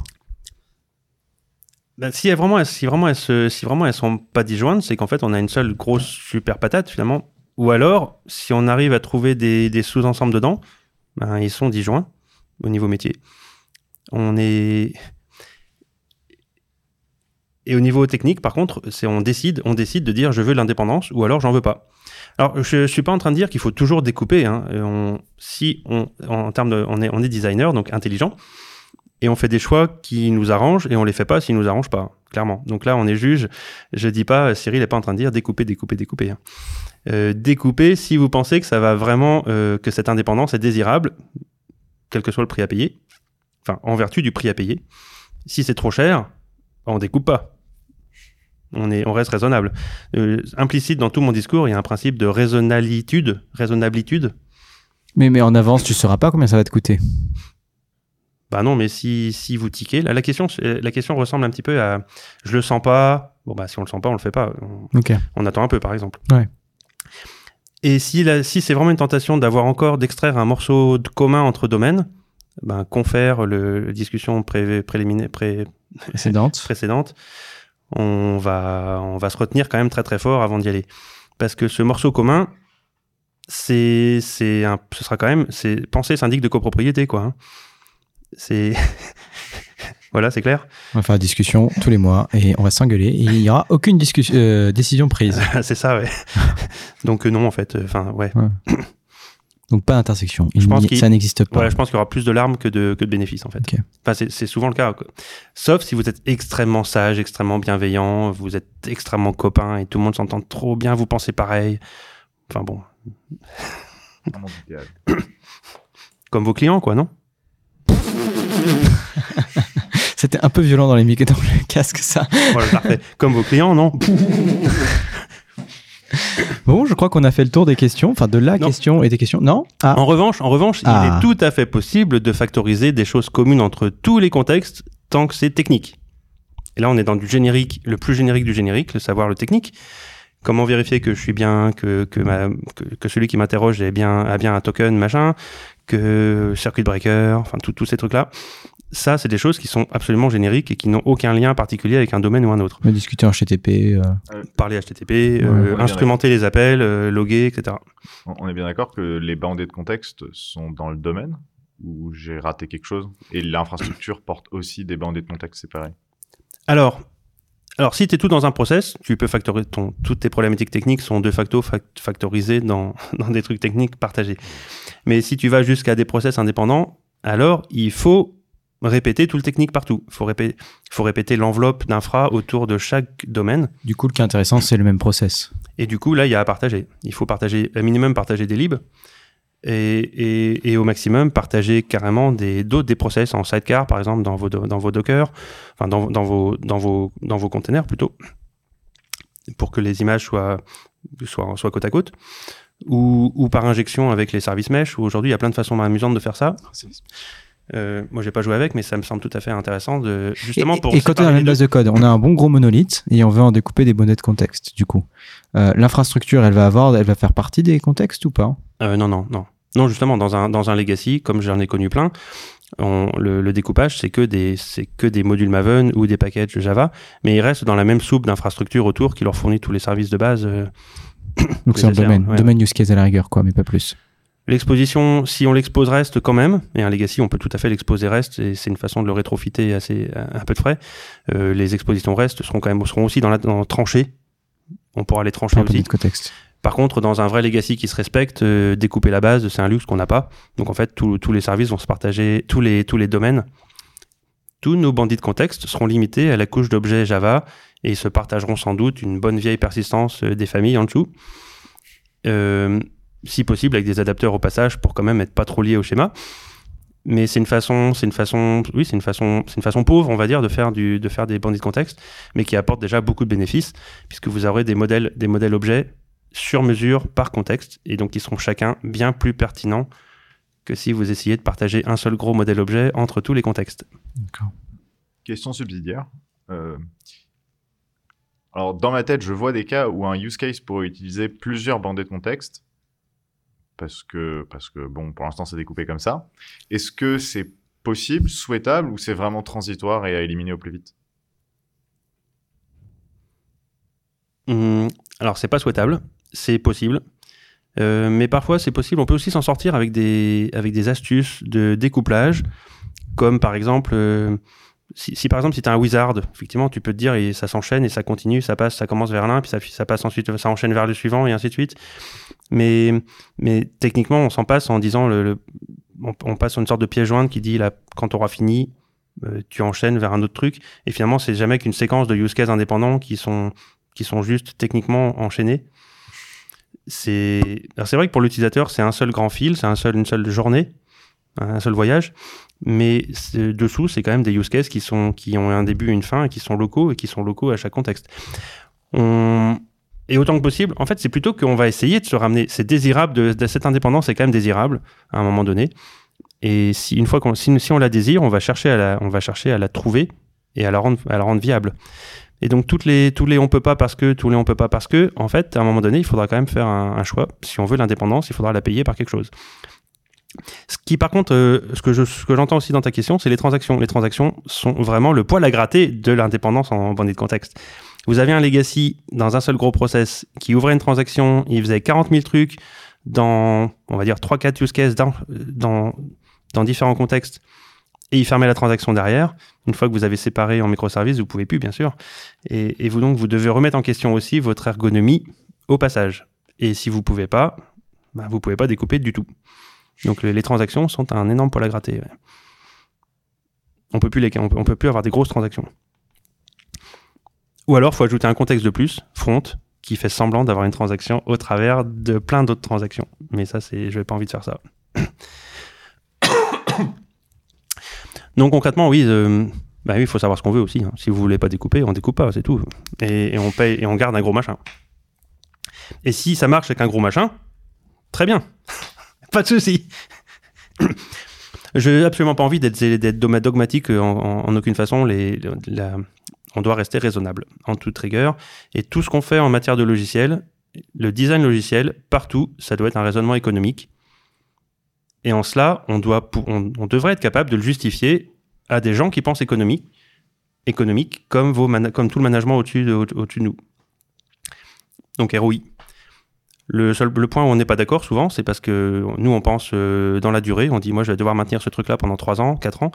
Ben, si, vraiment, si, vraiment elles se, si vraiment elles sont pas disjointes, c'est qu'en fait on a une seule grosse super patate finalement. Ou alors, si on arrive à trouver des, des sous-ensembles dedans, ben, ils sont disjoints au niveau métier. On est et au niveau technique, par contre, c'est on décide, on décide de dire je veux l'indépendance ou alors j'en veux pas. Alors, je, suis pas en train de dire qu'il faut toujours découper. Hein. On, si en termes on est, designer, donc intelligent, et on fait des choix qui nous arrangent et on les fait pas s'ils nous arrangent pas, clairement. Donc là, on est juge. Je dis pas, Cyril n'est pas en train de dire découper, découper, découper. Hein. Euh, découper si vous pensez que ça va vraiment, euh, que cette indépendance est désirable, quel que soit le prix à payer. En vertu du prix à payer. Si c'est trop cher, on découpe pas on, est, on reste raisonnable. Euh, implicite dans tout mon discours, il y a un principe de raisonnabilité. raisonnablitude. Mais, mais en avance, tu ne sauras pas combien ça va te coûter. Bah non, mais si, si vous tiquez, la, question, la question ressemble un petit peu à je le sens pas. Bon, bah si on le sent pas, on le fait pas. On, on attend un peu, par exemple. Ouais. Et si, si c'est vraiment une tentation d'avoir encore, d'extraire un morceau de commun entre domaines, ben, confère le, discussion pré, préliminaire, pré, précédente. précédente on va, on va se retenir quand même très très fort avant d'y aller. Parce que ce morceau commun, c'est, c'est un, ce sera quand même, c'est penser syndic de copropriété, quoi. Hein. C'est, voilà, c'est clair. On va faire une discussion tous les mois et on va s'engueuler et il n'y aura aucune discussion, euh, décision prise. c'est ça, ouais. Donc euh, non, en fait, enfin, ouais. Donc pas d'intersection. Je pense ça n'existe pas. Je pense qu'il y aura plus de larmes que de, que de bénéfices en fait. Enfin, c'est souvent le cas. Sauf si vous êtes extrêmement sage, extrêmement bienveillant, vous êtes extrêmement copain et tout le monde s'entend trop bien, vous pensez pareil. Enfin bon. Comme vos clients, quoi, non? C'était un peu violent dans les micros dans le casque, ça. Voilà, parfait. Comme vos clients, non? Bon, je crois qu'on a fait le tour des questions, enfin de la question et des questions. Non? Ah. En revanche, en revanche, il est ah. tout à fait possible de factoriser des choses communes entre tous les contextes tant que c'est technique. Et là, on est dans du générique, le plus générique du générique, le savoir, le technique. Comment vérifier que je suis bien, que, que, ma, que, celui qui m'interroge bien, a bien un token, machin, que circuit breaker, enfin tous ces trucs-là ça, c'est des choses qui sont absolument génériques et qui n'ont aucun lien particulier avec un domaine ou un autre. Mais discuter en HTTP. Euh... Parler HTTP, euh, instrumenter les appels, euh, loguer, etc. On est bien d'accord que les bandées de contexte sont dans le domaine où j'ai raté quelque chose et l'infrastructure porte aussi des bandées de contexte séparées. Alors, alors, si tu es tout dans un process, tu peux factoriser ton, toutes tes problématiques techniques sont de facto factorisées dans, dans des trucs techniques partagés. Mais si tu vas jusqu'à des process indépendants, alors il faut répéter tout le technique partout. Il faut, répéter, faut répéter l'enveloppe d'infra autour de chaque domaine. Du coup, le qui est intéressant, c'est le même process. Et du coup, là, il y a à partager. Il faut partager, au minimum, partager des libs. Et, et, au maximum, partager carrément des, d'autres des process en sidecar, par exemple, dans vos, dans vos Docker, enfin, dans, dans, vos, dans, vos, dans vos containers plutôt, pour que les images soient, soient, soient côte à côte. Ou, ou par injection avec les services mesh, où aujourd'hui, il y a plein de façons amusantes de faire ça. Euh, moi, j'ai pas joué avec, mais ça me semble tout à fait intéressant de justement pour. Et quand on a la même base de code, on a un bon gros monolithe et on veut en découper des bonnets de contexte. Du coup, euh, l'infrastructure, elle va avoir, elle va faire partie des contextes ou pas? Euh, Non, non, non, non. Justement, dans un dans un legacy, comme j'en ai connu plein, on, le, le, découpage, c'est que des c'est que des modules Maven ou des packages Java, mais ils restent dans la même soupe d'infrastructure autour qui leur fournit tous les services de base. Euh, Donc c'est un domaine, domaine use case à la rigueur, quoi, mais pas plus. L'exposition, si on l'expose reste quand même, et un legacy, on peut tout à fait l'exposer reste, et c'est une façon de le rétrofiter assez un peu de frais. Euh, les expositions restent seront quand même seront aussi dans la dans tranchée. On pourra les trancher aussi. contexte. Par contre, dans un vrai legacy qui se respecte, euh, découper la base, c'est un luxe qu'on n'a pas. Donc en fait, tous les services vont se partager, tous les tous les domaines, tous nos bandits de contexte seront limités à la couche d'objets Java et se partageront sans doute une bonne vieille persistance euh, des familles en dessous. Euh, si possible avec des adapteurs au passage pour quand même être pas trop lié au schéma. Mais c'est une façon, c'est une façon, oui, c'est une façon, c'est une façon pauvre, on va dire, de faire du, de faire des bandits de contexte, mais qui apporte déjà beaucoup de bénéfices puisque vous aurez des modèles, des modèles objets sur mesure par contexte et donc qui seront chacun bien plus pertinents que si vous essayez de partager un seul gros modèle objet entre tous les contextes. Question subsidiaire. Euh, alors, dans ma tête, je vois des cas où un use case pourrait utiliser plusieurs bandées de contexte parce que, parce que bon, pour l'instant, c'est découpé comme ça. Est-ce que c'est possible, souhaitable, ou c'est vraiment transitoire et à éliminer au plus vite? Mmh, Alors, c'est pas souhaitable, c'est possible. Euh, mais parfois, c'est possible. On peut aussi s'en sortir avec des, avec des astuces de découplage, comme par exemple, euh, si, par exemple, si tu as un wizard, effectivement, tu peux te dire, et ça s'enchaîne et ça continue, ça passe, ça commence vers l'un, puis ça, ça passe ensuite, ça enchaîne vers le suivant et ainsi de suite. Mais, techniquement, on s'en passe en disant, on, passe sur une sorte de pièce jointe qui dit, là, quand tu auras fini, euh, tu enchaînes vers un autre truc. Et finalement, c'est jamais qu'une séquence de use cases indépendants qui sont, qui sont juste techniquement enchaînés. C'est vrai que pour l'utilisateur, c'est un seul grand fil, c'est un seul, une seule journée, un seul voyage. Mais dessous, c'est quand même des use cases qui, sont, qui ont un début, une fin, et qui sont locaux, et qui sont locaux à chaque contexte. On... Et autant que possible, en fait, c'est plutôt qu'on va essayer de se ramener. C'est désirable, de, cette indépendance c'est quand même désirable à un moment donné. Et si une fois qu'on, si, on la désire, on va chercher à la, on va chercher à la trouver et à la rendre, à la rendre viable. Et donc toutes les, tous les on peut pas parce que, tous les on peut pas parce que, en fait, à un moment donné, il faudra quand même faire un, choix. Si on veut l'indépendance, il faudra la payer par quelque chose. Ce qui, par contre, euh, ce que je, ce que j'entends aussi dans ta question, c'est les transactions. Les transactions sont vraiment le poil à gratter de l'indépendance en bandit de contexte. Vous avez un legacy dans un seul gros process qui ouvrait une transaction, il faisait 40 000 trucs dans, on va dire, 3-4 use cases dans, dans, dans différents contextes et il fermait la transaction derrière. Une fois que vous avez séparé en microservices, vous pouvez plus, bien sûr. Et, vous donc, vous devez remettre en question aussi votre ergonomie au passage. Et si vous pouvez pas, bah, vous pouvez pas découper du tout. Donc les, transactions sont un énorme poil à gratter. On peut plus les, on peut, plus avoir des grosses transactions. Ou alors, faut ajouter un contexte de plus, front, qui fait semblant d'avoir une transaction au travers de plein d'autres transactions. Mais ça, c'est, je n'ai pas envie de faire ça. Donc concrètement, oui, euh, bah il faut savoir ce qu'on veut aussi. Hein. Si vous voulez pas découper, on découpe pas, c'est tout. Et, on paye et on garde un gros machin. Et si ça marche avec un gros machin, très bien, pas de souci. Je n'ai absolument pas envie d'être dogmatique en, aucune façon. Les, on doit rester raisonnable en toute rigueur. Et tout ce qu'on fait en matière de logiciel, le design logiciel, partout, ça doit être un raisonnement économique. Et en cela, on, doit, on, devrait être capable de le justifier à des gens qui pensent économique, économique comme, vos comme tout le management au-dessus de, au de nous. Donc ROI. Le, seul, le point où on n'est pas d'accord souvent, c'est parce que nous, on pense euh, dans la durée. On dit, moi, je vais devoir maintenir ce truc-là pendant 3 ans, 4 ans.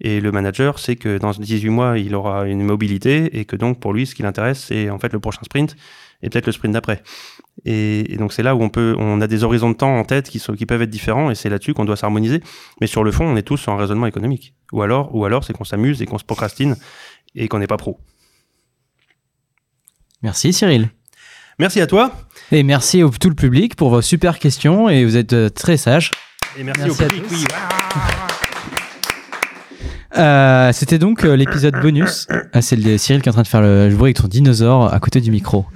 Et le manager sait que dans 18 mois, il aura une mobilité et que donc, pour lui, ce qui l'intéresse, c'est en fait le prochain sprint et peut-être le sprint d'après. Et, donc c'est là où on peut, on a des horizons de temps en tête qui, sont, qui peuvent être différents et c'est là-dessus qu'on doit s'harmoniser. Mais sur le fond, on est tous sur un raisonnement économique. Ou alors, ou alors c'est qu'on s'amuse et qu'on se procrastine et qu'on n'est pas pro. Merci Cyril. Merci à toi. Et merci au tout le public pour vos super questions et vous êtes euh, très sages. Et merci, au public. Euh, c'était donc euh, l'épisode bonus. Ah, c'est Cyril qui est en train de faire le bruit avec son dinosaure à côté du micro.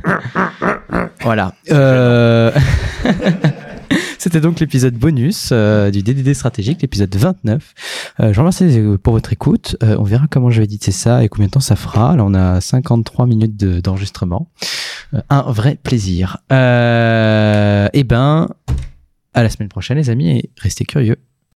voilà. Euh... C'était donc l'épisode bonus euh, du DDD stratégique, l'épisode 29. je vous remercie pour votre écoute. on verra comment je vais éditer ça et combien de temps ça fera. Là, on a 53 minutes d'enregistrement. un vrai plaisir. eh ben, à la semaine prochaine, les amis, et restez curieux.